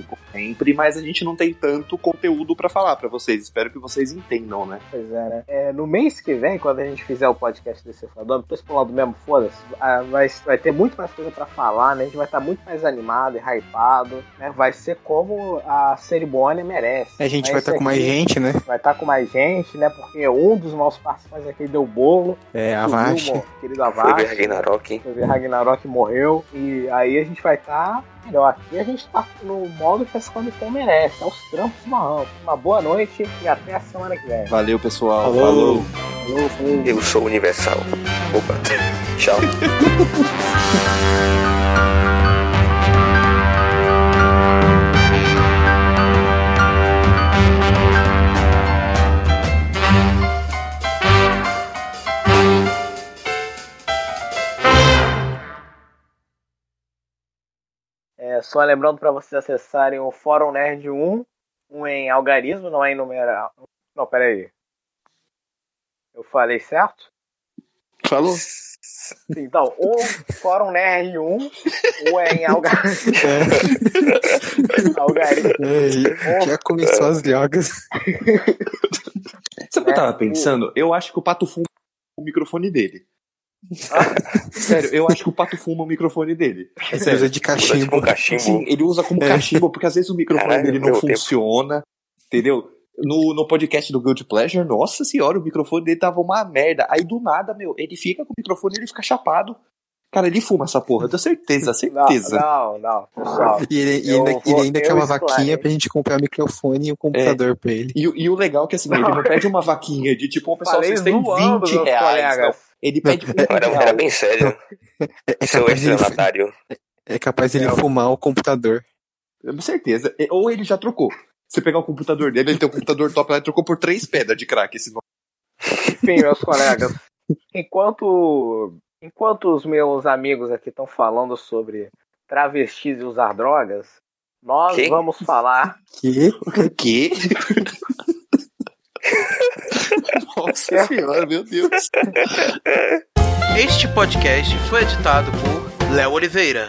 gente, como sempre, mas a gente não tem tanto conteúdo pra falar pra vocês. Espero que vocês entendam, né? Pois é, né? É, no mês que vem, quando a gente fizer o podcast desse Fador, depois pro lado mesmo, foda-se, ah, vai, vai ter muito mais coisa pra falar, né? A gente vai estar muito mais animado e hypado, né? Vai ser como a cerimônia merece. A gente vai estar esse com mais gente, né? Vai estar com mais gente, né? Porque um dos nossos participantes aqui deu bolo. É, a mo- Querido Foi ver Avast. Ragnarok. Foi ver Ragnarok morreu. E aí a gente vai estar melhor. Aqui a gente tá no modo que essa Comic Con merece. É os trampos marrão. Uma boa noite e até a semana que vem. Valeu, pessoal. Falou. Falou. Falou, falou. Eu sou universal. Opa. Tchau. só lembrando para vocês acessarem o Fórum Nerd 1 um em algarismo, não é em numeral. Não, peraí. Eu falei certo? Falou? Então, um Fórum Nerd 1, um é em algarismo. algarismo. É, já começou as drogas. Sabe o que eu tava É, pensando? Eu acho que o Pato fuma o microfone dele. Sério, eu acho que o Pato fuma o microfone dele. É sério. Usa de Usa tipo cachimbo. um cachimbo. Sim, ele usa como É. cachimbo, porque às vezes o microfone Caralho, dele não meu tempo. funciona, entendeu? No, no podcast do Guilty Pleasure, nossa senhora, o microfone dele tava uma merda. Aí do nada, meu, ele fica com o microfone e ele fica chapado. Cara, ele fuma essa porra, eu tenho certeza, Não, certeza. não, não. E ele, e Eu ainda, ele ainda quer uma esclareço. vaquinha pra gente comprar o microfone e o computador pra ele. E, o- e o legal é que assim, ele não pede uma vaquinha de tipo, pessoal, Falei vocês têm zoando, 20 meus reais. Não. colegas. Ele pede um Era, era real. bem sério. É, é Seu estelionatário. é capaz dele É. fumar o computador. Com certeza. Ou ele já trocou. Você pegar o computador dele, ele tem um computador top lá e trocou por três pedras de crack esse nome. Enfim, meus colegas, enquanto, enquanto os meus amigos aqui estão falando sobre travestis e usar drogas, nós Que? vamos falar. Que? Que? Nossa senhora, meu Deus. Este podcast foi editado por Léo Oliveira.